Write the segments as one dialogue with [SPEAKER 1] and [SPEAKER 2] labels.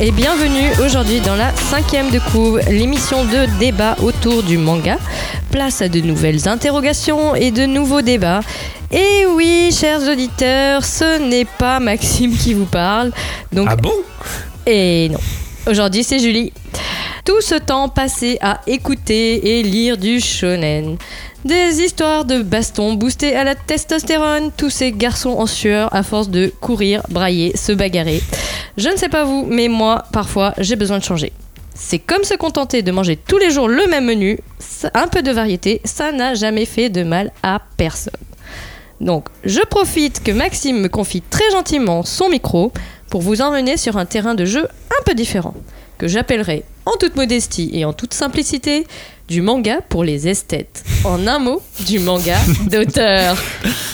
[SPEAKER 1] et bienvenue aujourd'hui dans la cinquième de couve, l'émission de débat autour du manga. Place à de nouvelles interrogations et de nouveaux débats. Et oui, chers auditeurs, ce n'est pas Maxime qui vous parle. Donc,
[SPEAKER 2] Ah bon?
[SPEAKER 1] Et non. Aujourd'hui, c'est Julie. Tout ce temps passé à écouter et lire du shonen. Des histoires de baston boostées à la testostérone, tous ces garçons en sueur à force de courir, brailler, se bagarrer. Je ne sais pas vous, mais moi, parfois, j'ai besoin de changer. C'est comme se contenter de manger tous les jours le même menu, un peu de variété, ça n'a jamais fait de mal à personne. Donc, je profite que Maxime me confie très gentiment son micro pour vous emmener sur un terrain de jeu un peu différent, que j'appellerai en toute modestie et en toute simplicité du manga pour les esthètes. En un mot, du manga d'auteur.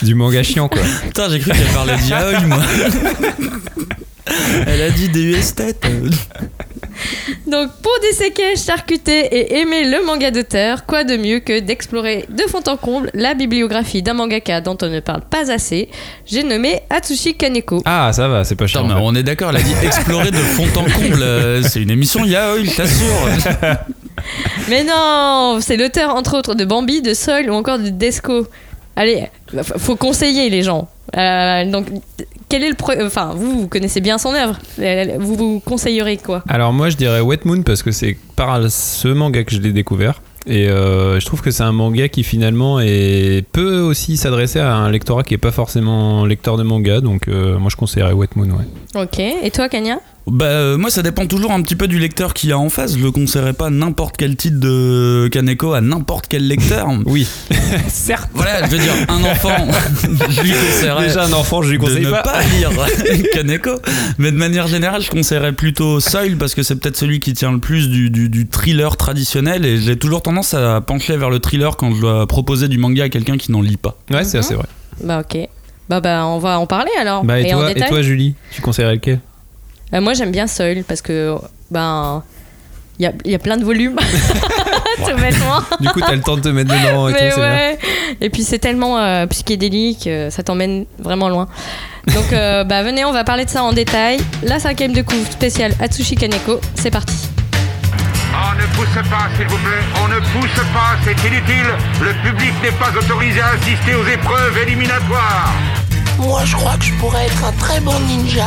[SPEAKER 2] Du manga chiant quoi.
[SPEAKER 3] Putain, j'ai cru qu'elle parlait de yaoi, moi. Elle a dit des esthètes.
[SPEAKER 1] Donc, pour disséquer, charcuter et aimer le manga d'auteur, quoi de mieux que d'explorer de fond en comble la bibliographie d'un mangaka dont on ne parle pas assez? J'ai nommé Atsushi Kaneko.
[SPEAKER 2] Ah ça va, c'est pas fait.
[SPEAKER 3] on est d'accord, elle a dit explorer de fond en comble. Euh, C'est une émission yaoi, je t'assure.
[SPEAKER 1] Mais non, c'est l'auteur entre autres de Bambi, de Soil ou encore de Desco. Allez, faut conseiller les gens. Euh, donc, quel est le pro- enfin vous vous connaissez bien son œuvre. Euh, Vous vous conseillerez quoi?
[SPEAKER 2] Alors moi je dirais Wet Moon parce que c'est par ce manga que je l'ai découvert. Et euh, je trouve que c'est un manga qui finalement est, peut aussi s'adresser à un lectorat qui est pas forcément lecteur de manga. Donc euh, moi je conseillerais Wet Moon. Ouais.
[SPEAKER 1] Ok. Et toi, Kanya
[SPEAKER 3] Bah, euh, moi, ça dépend toujours un petit peu du lecteur qu'il y a en face. Je ne conseillerais pas n'importe quel titre de Kaneko à n'importe quel lecteur.
[SPEAKER 2] Oui, certes.
[SPEAKER 3] Voilà, je veux dire, un enfant, je lui conseillerais.
[SPEAKER 2] Déjà un enfant je lui
[SPEAKER 3] de
[SPEAKER 2] conseille
[SPEAKER 3] ne
[SPEAKER 2] pas.
[SPEAKER 3] pas, lire Kaneko. Mais de manière générale, je conseillerais plutôt Soil parce que c'est peut-être celui qui tient le plus du, du- du thriller traditionnel et j'ai toujours tendance à pencher vers le thriller quand je dois proposer du manga à quelqu'un qui n'en lit pas.
[SPEAKER 2] Ouais c'est assez vrai.
[SPEAKER 1] Bah ok. Bah bah on va en parler alors.
[SPEAKER 2] Bah, et, toi, et
[SPEAKER 1] détail.
[SPEAKER 2] toi Julie, tu conseillerais lequel?
[SPEAKER 1] Euh, moi j'aime bien Soil parce que ben il y a, il y a plein de volumes. Tout bêtement.
[SPEAKER 2] Du coup t'as le temps de te mettre dedans et
[SPEAKER 1] Mais
[SPEAKER 2] tout, bien.
[SPEAKER 1] ouais. Et puis c'est tellement euh, psychédélique, euh, ça t'emmène vraiment loin. Donc euh, bah venez, on va parler de ça en détail. La cinquième de couve spéciale Atsushi Kaneko, c'est parti.
[SPEAKER 4] On ne pousse pas, s'il vous plaît. On ne pousse pas, c'est inutile. Le public n'est pas autorisé à assister aux épreuves éliminatoires.
[SPEAKER 5] Moi, je crois que je pourrais être un très bon ninja.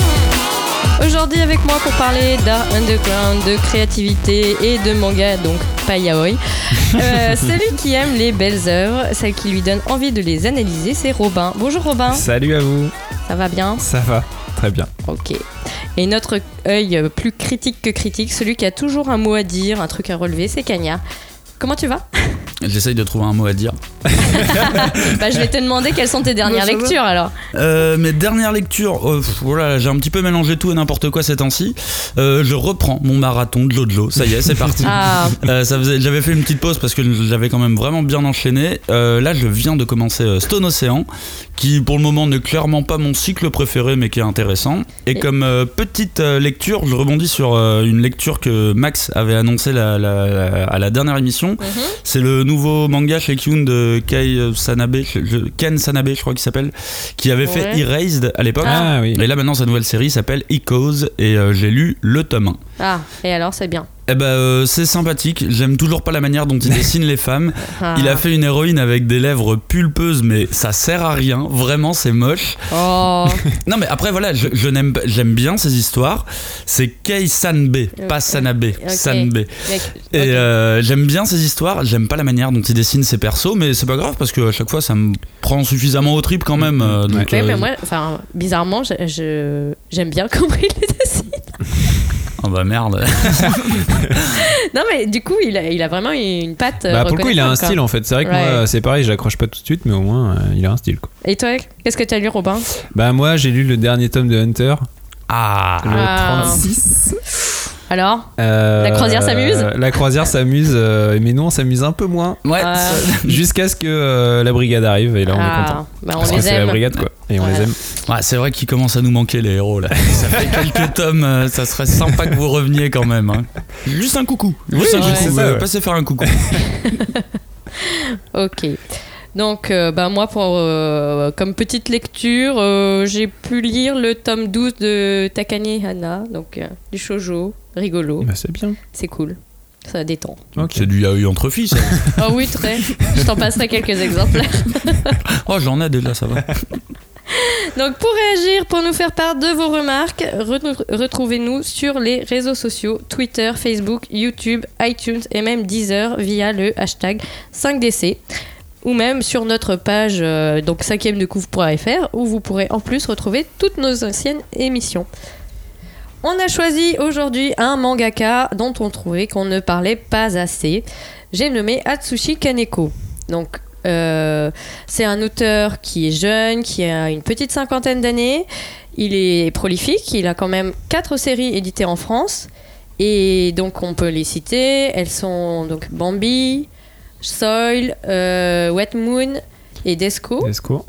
[SPEAKER 1] Aujourd'hui avec moi pour parler d'art underground, de créativité et de manga, donc pas yaoi. Euh, celui qui aime les belles œuvres, celle qui lui donne envie de les analyser, c'est Robin. Bonjour Robin,
[SPEAKER 2] Salut à vous,
[SPEAKER 1] ça va bien?
[SPEAKER 2] Ça va, très bien.
[SPEAKER 1] Ok. Et notre œil plus critique que critique, celui qui a toujours un mot à dire, un truc à relever, c'est Kanya. Comment tu vas
[SPEAKER 3] J'essaye de trouver un mot à dire.
[SPEAKER 1] Bah je vais te demander quelles sont tes dernières
[SPEAKER 3] va.
[SPEAKER 1] lectures alors.
[SPEAKER 3] Euh, mes dernières lectures, euh, pff, voilà, j'ai un petit peu mélangé tout et n'importe quoi ces temps-ci. Euh, je reprends mon marathon de Jojo, ça y est, c'est parti.
[SPEAKER 1] Ah,
[SPEAKER 3] Euh, ça faisait- j'avais fait une petite pause parce que j'avais quand même vraiment bien enchaîné. Euh, là, je viens de commencer Stone Ocean, qui pour le moment n'est clairement pas mon cycle préféré, mais qui est intéressant. Et
[SPEAKER 1] Et-
[SPEAKER 3] comme euh, petite lecture, je rebondis sur euh, une lecture que Max avait annoncée la- la- la- à la dernière émission. C'est le nouveau manga chez Kyun de Kei Sanabe, Ken Sanabe, je crois qu'il s'appelle, qui avait fait. Erased à l'époque.
[SPEAKER 2] Ah oui.
[SPEAKER 3] Et là maintenant sa nouvelle série s'appelle Echoes et euh, j'ai lu le tome 1.
[SPEAKER 1] Ah, et alors c'est bien.
[SPEAKER 3] Eh ben euh, c'est sympathique, j'aime toujours pas la manière dont il dessine les femmes.
[SPEAKER 1] Ah.
[SPEAKER 3] Il a fait une héroïne avec des lèvres pulpeuses mais ça sert à rien, vraiment c'est moche.
[SPEAKER 1] Oh,
[SPEAKER 3] Non mais après voilà, je, je n'aime j'aime bien ces histoires. C'est Kei Sanbe, pas Sanabe. Sanbe. Et euh, j'aime bien ces histoires, j'aime pas la manière dont il dessine ses persos, mais c'est pas grave parce que à chaque fois ça me prend suffisamment au trip quand même. euh, donc,
[SPEAKER 1] Ouais,
[SPEAKER 3] euh,
[SPEAKER 1] mais moi, enfin, bizarrement, je- je- j'aime bien comment il les dessine.
[SPEAKER 3] Oh bah merde.
[SPEAKER 1] Non, mais du coup, il a, il a vraiment une patte. euh,
[SPEAKER 2] Bah, pour le coup, il a un style
[SPEAKER 1] quoi.
[SPEAKER 2] en fait. C'est vrai que
[SPEAKER 1] Ouais.
[SPEAKER 2] moi, c'est pareil, j'accroche pas tout de suite, mais au moins, euh, il a un style. Quoi.
[SPEAKER 1] Et toi, qu'est-ce que tu as lu, Robin?
[SPEAKER 2] Bah, moi, j'ai lu le dernier tome de Hunter,
[SPEAKER 3] Ah.
[SPEAKER 2] le
[SPEAKER 1] Ah.
[SPEAKER 2] 36.
[SPEAKER 1] Alors
[SPEAKER 2] Euh,
[SPEAKER 1] La croisière s'amuse
[SPEAKER 2] La croisière s'amuse, euh, mais nous on s'amuse un peu moins.
[SPEAKER 3] Ouais,
[SPEAKER 2] Jusqu'à ce que euh, la brigade arrive et là on est
[SPEAKER 1] Ah,
[SPEAKER 2] content.
[SPEAKER 1] bah, on
[SPEAKER 2] Parce que c'est la brigade quoi. Et on les aime.
[SPEAKER 3] Ouais, c'est vrai qu'il commence à nous manquer les héros là. Ça fait quelques tomes, euh, ça serait sympa que vous reveniez quand même. hein. Juste un coucou. Juste
[SPEAKER 2] Oui,
[SPEAKER 3] un coucou.
[SPEAKER 2] ça,
[SPEAKER 3] euh. Passez faire un coucou.
[SPEAKER 1] Ok. Donc, euh, bah, moi, pour, euh, comme petite lecture, euh, j'ai pu lire le tome 12 de Takane Hana, donc euh, du shoujo, rigolo,
[SPEAKER 2] Bah, c'est bien.
[SPEAKER 1] c'est cool, ça détend.
[SPEAKER 3] C'est du yaoi entre filles. ça.
[SPEAKER 1] Oh oui, très. Je t'en passerai quelques exemplaires.
[SPEAKER 3] Oh, j'en ai déjà, ça va.
[SPEAKER 1] Donc, pour réagir, pour nous faire part de vos remarques, re- retrouvez-nous sur les réseaux sociaux Twitter, Facebook, YouTube, iTunes et même Deezer via le hashtag 5DC ou même sur notre page euh, donc 5 de couvre.fr où vous pourrez en plus retrouver toutes nos anciennes émissions. On a choisi aujourd'hui un mangaka dont on trouvait qu'on ne parlait pas assez. J'ai nommé Atsushi Kaneko. Donc, euh, c'est un auteur qui est jeune, qui a une petite cinquantaine d'années. Il est prolifique, il a quand même quatre séries éditées en France. Et donc, on peut les citer. Elles sont donc Bambi, Soil, euh, Wet Moon et Desco.
[SPEAKER 2] Esco.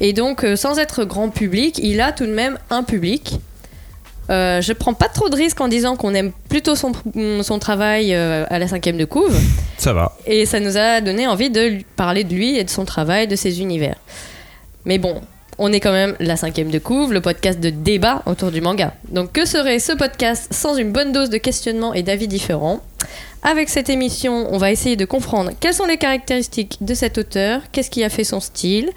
[SPEAKER 1] Et donc, euh, sans être grand public, il a tout de même un public. Euh, je prends pas trop de risques en disant qu'on aime plutôt son, son travail euh, à la cinquième de couve.
[SPEAKER 2] Ça va.
[SPEAKER 1] Et ça nous a donné envie de lui- parler de lui et de son travail, de ses univers. Mais bon, on est quand même la cinquième de couve, le podcast de débat autour du manga. Donc que serait ce podcast sans une bonne dose de questionnement et d'avis différents? Avec cette émission, on va essayer de comprendre quelles sont les caractéristiques de cet auteur, qu'est-ce qui a fait son style,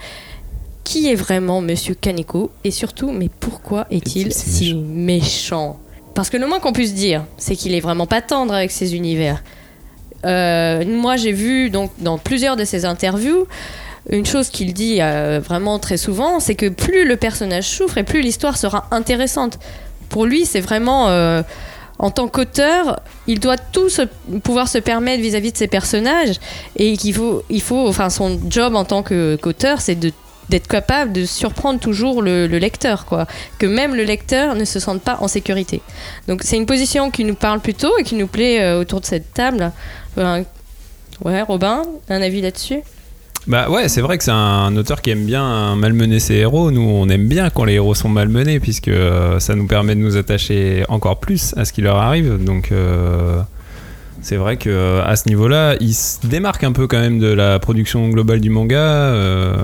[SPEAKER 1] qui est vraiment Monsieur Kaneko, et surtout, mais pourquoi est-il
[SPEAKER 2] si
[SPEAKER 1] méchant Parce que le moins qu'on puisse dire, c'est qu'il est vraiment pas tendre avec ses univers. Euh, moi, j'ai vu donc dans plusieurs de ses interviews une chose qu'il dit euh, vraiment très souvent, c'est que plus le personnage souffre et plus l'histoire sera intéressante. Pour lui, c'est vraiment euh, en tant qu'auteur, il doit tout se- pouvoir se permettre vis-à-vis de ses personnages et qu'il faut, il faut, enfin, son job en tant qu'auteur, c'est de d'être capable de surprendre toujours le, le lecteur, quoi. Que même le lecteur ne se sente pas en sécurité. Donc c'est une position qui nous parle plutôt et qui nous plaît euh, autour de cette table. Ouais, Robin, un avis là-dessus?
[SPEAKER 2] Bah ouais, c'est vrai que c'est un auteur qui aime bien malmener ses héros. Nous, on aime bien quand les héros sont malmenés, puisque euh, ça nous permet de nous attacher encore plus à ce qui leur arrive. Donc, euh, c'est vrai que euh, à ce niveau-là, il se démarque un peu quand même de la production globale du manga. Euh,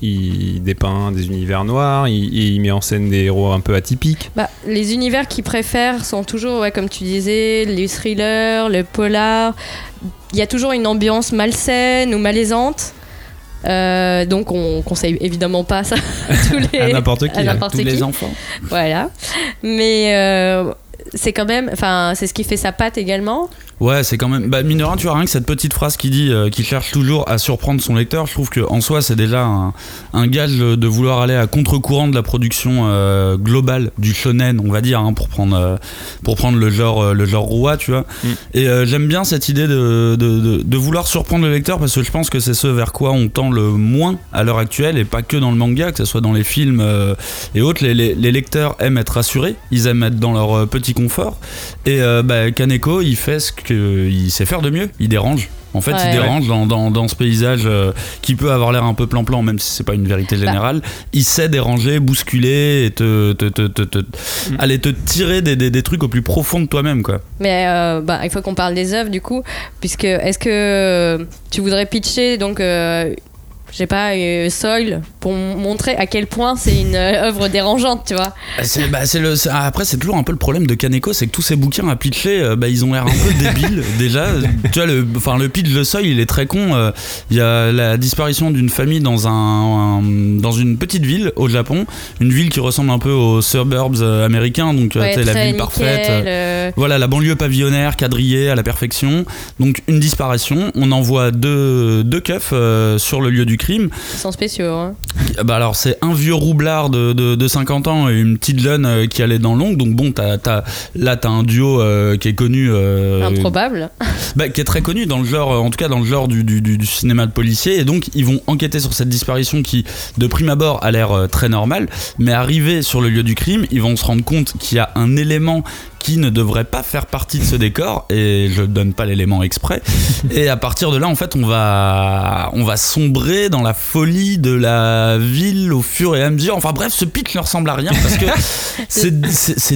[SPEAKER 2] il dépeint des univers noirs, il, il met en scène des héros un peu atypiques.
[SPEAKER 1] Bah, les univers qu'il préfère sont toujours, ouais, comme tu disais, les thrillers, le polar. Il y a toujours une ambiance malsaine ou malaisante. Euh, donc on conseille évidemment pas ça à tous les
[SPEAKER 2] À n'importe qui,
[SPEAKER 1] à
[SPEAKER 2] hein,
[SPEAKER 1] n'importe
[SPEAKER 3] Tous
[SPEAKER 1] qui.
[SPEAKER 3] les enfants.
[SPEAKER 1] Voilà. Mais euh, c'est quand même, enfin, c'est ce qui fait sa patte également.
[SPEAKER 3] Ouais, c'est quand même. Bah, mine de rien, tu vois, rien que cette petite phrase qui dit euh, qu'il cherche toujours à surprendre son lecteur, je trouve que en soi, c'est déjà un, un gage de vouloir aller à contre-courant de la production euh, globale du shonen, on va dire, hein, pour prendre euh, pour prendre le genre le genre roi, tu vois.
[SPEAKER 2] Mm.
[SPEAKER 3] Et j'aime bien cette idée de, de, de, de vouloir surprendre le lecteur parce que je pense que c'est ce vers quoi on tend le moins à l'heure actuelle et pas que dans le manga, que ce soit dans les films et autres. Les, les, les lecteurs aiment être rassurés, ils aiment être dans leur petit confort. Et bah, Kaneko, il fait ce qu'il sait faire de mieux. Il dérange. En fait,
[SPEAKER 1] Ouais.
[SPEAKER 3] il dérange dans, dans, dans ce paysage euh, qui peut avoir l'air un peu plan-plan, même si c'est pas une vérité générale. Il sait déranger, bousculer et te, te, te, te- te- aller te tirer des, des, des trucs au plus profond de toi-même, quoi.
[SPEAKER 1] Mais euh, bah, il faut qu'on parle des œuvres du coup, puisque est-ce que euh, tu voudrais pitcher donc, euh, je sais pas, euh, Soil pour montrer à quel point c'est une euh, œuvre dérangeante, tu vois
[SPEAKER 3] C'est- bah, c'est le, c'est- après, c'est toujours un peu le problème de Kaneko, c'est que tous ces bouquins à pitcher, euh, bah, ils ont l'air un peu débiles déjà. Tu vois, le, enfin, le pitch de Seuil, il est très con. euh, Il y a la disparition d'une famille dans, un, un- dans une petite ville au Japon, une ville qui ressemble un peu aux suburbs américains, donc
[SPEAKER 1] Ouais,
[SPEAKER 3] la ville
[SPEAKER 1] nickel,
[SPEAKER 3] parfaite. Voilà, la banlieue pavillonnaire, quadrillée à la perfection. Donc une disparition. On envoie deux, deux keufs sur le lieu du crime.
[SPEAKER 1] ils sont spéciaux. hein.
[SPEAKER 3] Bah alors c'est un vieux roublard de, de, de 50 ans et une petite jeune euh, qui allait dans l'ongle. Donc bon, t'as, t'as- là t'as un duo euh, qui est connu. euh,
[SPEAKER 1] Improbable.
[SPEAKER 3] bah, qui est très connu dans le genre, en tout cas dans le genre du, du, du- cinéma de policier. Et donc ils vont enquêter sur cette disparition qui, de prime abord, a l'air très normale. Mais arrivé sur le lieu du crime, ils vont se rendre compte qu'il y a un élément qui ne devrait pas faire partie de ce décor et je donne pas l'élément exprès. et à partir de là, en fait, on va, on va sombrer dans la folie de la ville au fur et à mesure. Enfin bref, ce pitch ne ressemble à rien parce que c'est-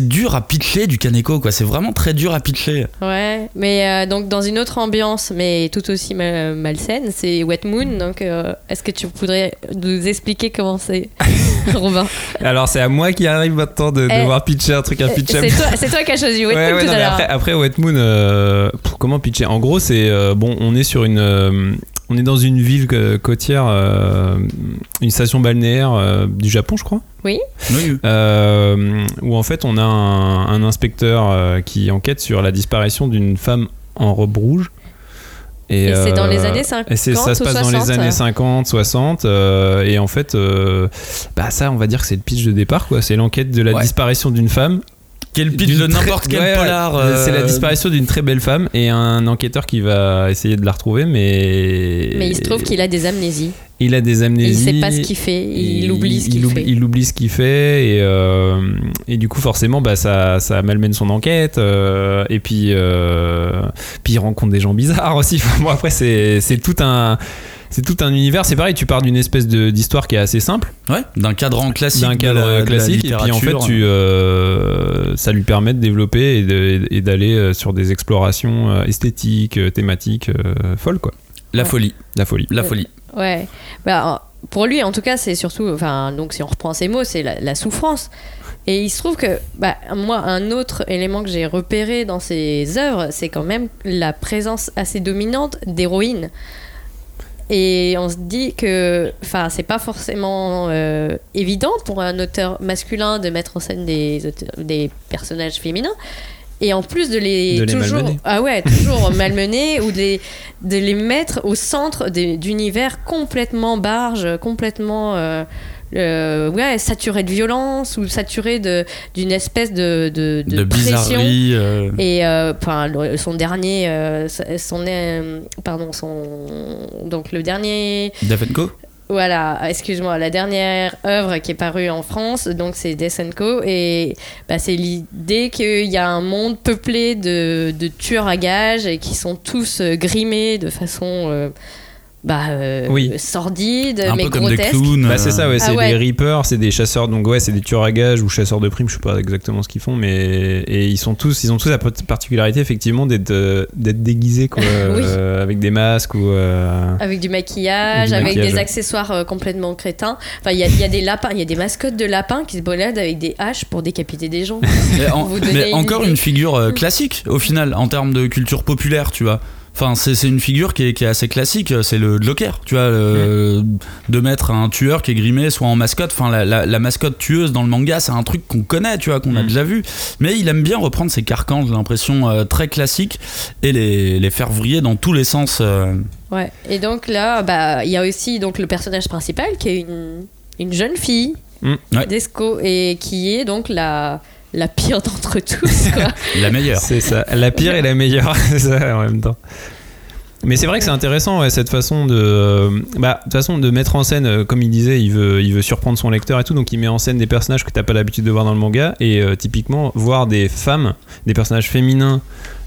[SPEAKER 3] dur à pitcher du Kaneko, quoi. C'est vraiment très dur à pitcher.
[SPEAKER 1] Ouais, mais euh, donc dans une autre ambiance, mais tout aussi ma- malsaine, c'est Wet Moon. Donc, euh, est-ce que tu voudrais nous expliquer comment c'est, Robin?
[SPEAKER 2] Alors c'est à moi qui arrive maintenant de
[SPEAKER 1] Eh,
[SPEAKER 2] devoir pitcher un truc
[SPEAKER 1] C'est
[SPEAKER 2] impitchable.
[SPEAKER 1] toi, c'est toi qui as choisi Wet
[SPEAKER 2] Ouais,
[SPEAKER 1] Moon
[SPEAKER 2] ouais,
[SPEAKER 1] tout
[SPEAKER 2] non,
[SPEAKER 1] à
[SPEAKER 2] mais
[SPEAKER 1] l'heure.
[SPEAKER 2] après, après Wet Moon, euh, comment pitcher? En gros, c'est euh, bon, on est sur une, euh, on est dans une ville côtière, euh, une station balnéaire euh, du Japon, je crois,
[SPEAKER 1] Oui.
[SPEAKER 2] Euh, où en fait on a un, un inspecteur euh, qui enquête sur la disparition d'une femme en robe rouge.
[SPEAKER 1] Et c'est dans les années 50
[SPEAKER 2] et ça se passe dans les
[SPEAKER 1] 60,
[SPEAKER 2] années
[SPEAKER 1] euh.
[SPEAKER 2] 50, 60. euh, et en fait, euh, bah ça, on va dire que c'est le pitch de départ, quoi. C'est l'enquête de la
[SPEAKER 3] Ouais.
[SPEAKER 2] disparition d'une femme
[SPEAKER 3] Quel pitch
[SPEAKER 2] D'une
[SPEAKER 3] de n'importe quel
[SPEAKER 2] Ouais,
[SPEAKER 3] polar.
[SPEAKER 2] C'est la
[SPEAKER 3] euh,
[SPEAKER 2] disparition d'une très belle femme et un enquêteur qui va essayer de la retrouver, mais.
[SPEAKER 1] Mais il se trouve qu'il a des amnésies.
[SPEAKER 2] Il a des
[SPEAKER 1] Et il
[SPEAKER 2] amnésies.
[SPEAKER 1] sait pas ce qu'il fait. Il, oublie ce
[SPEAKER 2] il
[SPEAKER 1] qu'il fait.
[SPEAKER 2] Il oublie ce qu'il fait et, euh, et du coup forcément bah, ça, ça malmène son enquête euh, et puis, euh, puis il rencontre des gens bizarres aussi. Enfin, bon après c'est c'est tout un c'est tout un univers. C'est pareil, tu pars d'une espèce de- d'histoire qui est assez simple,
[SPEAKER 3] Ouais, d'un cadran classique.
[SPEAKER 2] d'un cadre classique, et puis en fait tu euh, ça lui permet de développer et d'aller euh, sur des explorations euh, esthétiques, thématiques euh, folles quoi.
[SPEAKER 3] La
[SPEAKER 1] Ouais.
[SPEAKER 3] folie.
[SPEAKER 2] La folie.
[SPEAKER 3] La folie.
[SPEAKER 1] Ouais. Bah, pour lui, en tout cas, c'est surtout. Enfin, donc, si on reprend ses mots, c'est la, la souffrance. Et il se trouve que, bah, moi, un autre élément que j'ai repéré dans ses œuvres, c'est quand même la présence assez dominante d'héroïnes. Et on se dit que, enfin, c'est pas forcément euh, évident pour un auteur masculin de mettre en scène des, auteurs- des personnages féminins. Et en plus de les,
[SPEAKER 2] De les
[SPEAKER 1] toujours,
[SPEAKER 2] malmener.
[SPEAKER 1] ah ouais, toujours malmener ou de les, de les mettre au centre d'univers complètement barges, complètement euh, euh, ouais, saturés de violence ou saturés de- d'une espèce de, de, de
[SPEAKER 3] De
[SPEAKER 1] pression.
[SPEAKER 3] bizarrerie. euh,
[SPEAKER 1] Et euh, enfin, son dernier, euh, son, pardon, son, donc le dernier,
[SPEAKER 3] Co.
[SPEAKER 1] voilà, excuse-moi, la dernière œuvre qui est parue en France, donc c'est Co. Et bah, c'est l'idée qu'il y a un monde peuplé de, de tueurs à gages et qui sont tous grimés de façon bah, euh,
[SPEAKER 2] Oui.
[SPEAKER 1] sordide,
[SPEAKER 3] Un
[SPEAKER 1] mais
[SPEAKER 3] peu comme des
[SPEAKER 1] grotesque.
[SPEAKER 3] clowns.
[SPEAKER 2] Bah c'est ça, ouais,
[SPEAKER 1] Ah
[SPEAKER 2] c'est
[SPEAKER 1] ouais.
[SPEAKER 2] des reapers, c'est des chasseurs, donc ouais, c'est des tueurs à gages ou chasseurs de primes, je sais pas exactement ce qu'ils font, mais et ils sont tous, ils ont tous la particularité effectivement d'être euh, d'être déguisés quoi,
[SPEAKER 1] Oui.
[SPEAKER 2] euh, avec des masques ou. euh,
[SPEAKER 1] Avec du maquillage,
[SPEAKER 2] Du
[SPEAKER 1] avec
[SPEAKER 2] maquillage,
[SPEAKER 1] des accessoires euh, complètement crétins. Enfin, il y a, il y a des lapins, il y a des mascottes de lapins qui se baladent avec des haches pour décapiter des gens.
[SPEAKER 3] Mais, en-
[SPEAKER 1] vous donner
[SPEAKER 3] mais
[SPEAKER 1] une
[SPEAKER 3] encore
[SPEAKER 1] idée.
[SPEAKER 3] une figure classique au final en termes de culture populaire, tu vois. Enfin, c'est une figure qui est, qui est assez classique, c'est le Joker, tu vois, le- de mettre un tueur qui est grimé soit en mascotte, enfin la, la- la mascotte tueuse dans le manga, c'est un truc qu'on connaît, tu vois, qu'on a
[SPEAKER 2] Mm.
[SPEAKER 3] déjà vu, mais il aime bien reprendre ces carcans, j'ai l'impression, euh, très classiques, et les, les faire vriller dans tous les sens. euh.
[SPEAKER 1] Ouais. Et donc là, bah, il y a aussi donc le personnage principal qui est une, une jeune fille
[SPEAKER 2] Mm.
[SPEAKER 3] Ouais.
[SPEAKER 1] d'Esco et qui est donc la la pire d'entre tous. Quoi.
[SPEAKER 3] La meilleure.
[SPEAKER 2] C'est ça, la pire et la meilleure, c'est ça en même temps. Mais c'est vrai que c'est intéressant ouais, cette façon de, euh, bah, de façon de mettre en scène, euh, comme il disait, il veut, il veut surprendre son lecteur et tout, donc il met en scène des personnages que t'as pas l'habitude de voir dans le manga et euh, typiquement voir des femmes, des personnages féminins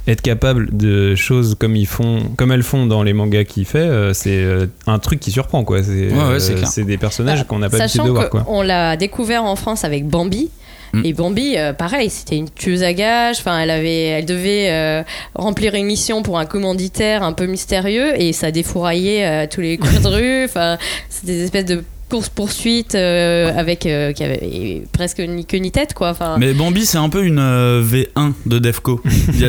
[SPEAKER 2] être capables de choses comme ils font, comme elles font dans les mangas qu'il fait, euh, c'est euh, un truc qui surprend quoi. C'est
[SPEAKER 3] Ouais, ouais,
[SPEAKER 2] euh, des personnages
[SPEAKER 1] Bah,
[SPEAKER 2] qu'on n'a pas l'habitude de voir quoi.
[SPEAKER 1] qu'on l'a découvert en France avec Bambi.
[SPEAKER 3] Mm.
[SPEAKER 1] Et Bambi, euh, pareil, c'était une tueuse à gages. Enfin, elle avait, elle devait euh, remplir une mission pour un commanditaire un peu mystérieux et ça défouraillait euh, tous les coins de rue. Enfin, c'était des espèces de course poursuite avec euh, qui avait presque ni queue ni tête quoi. Enfin,
[SPEAKER 3] Mais Bambi, c'est un peu une euh, V1 de Defco.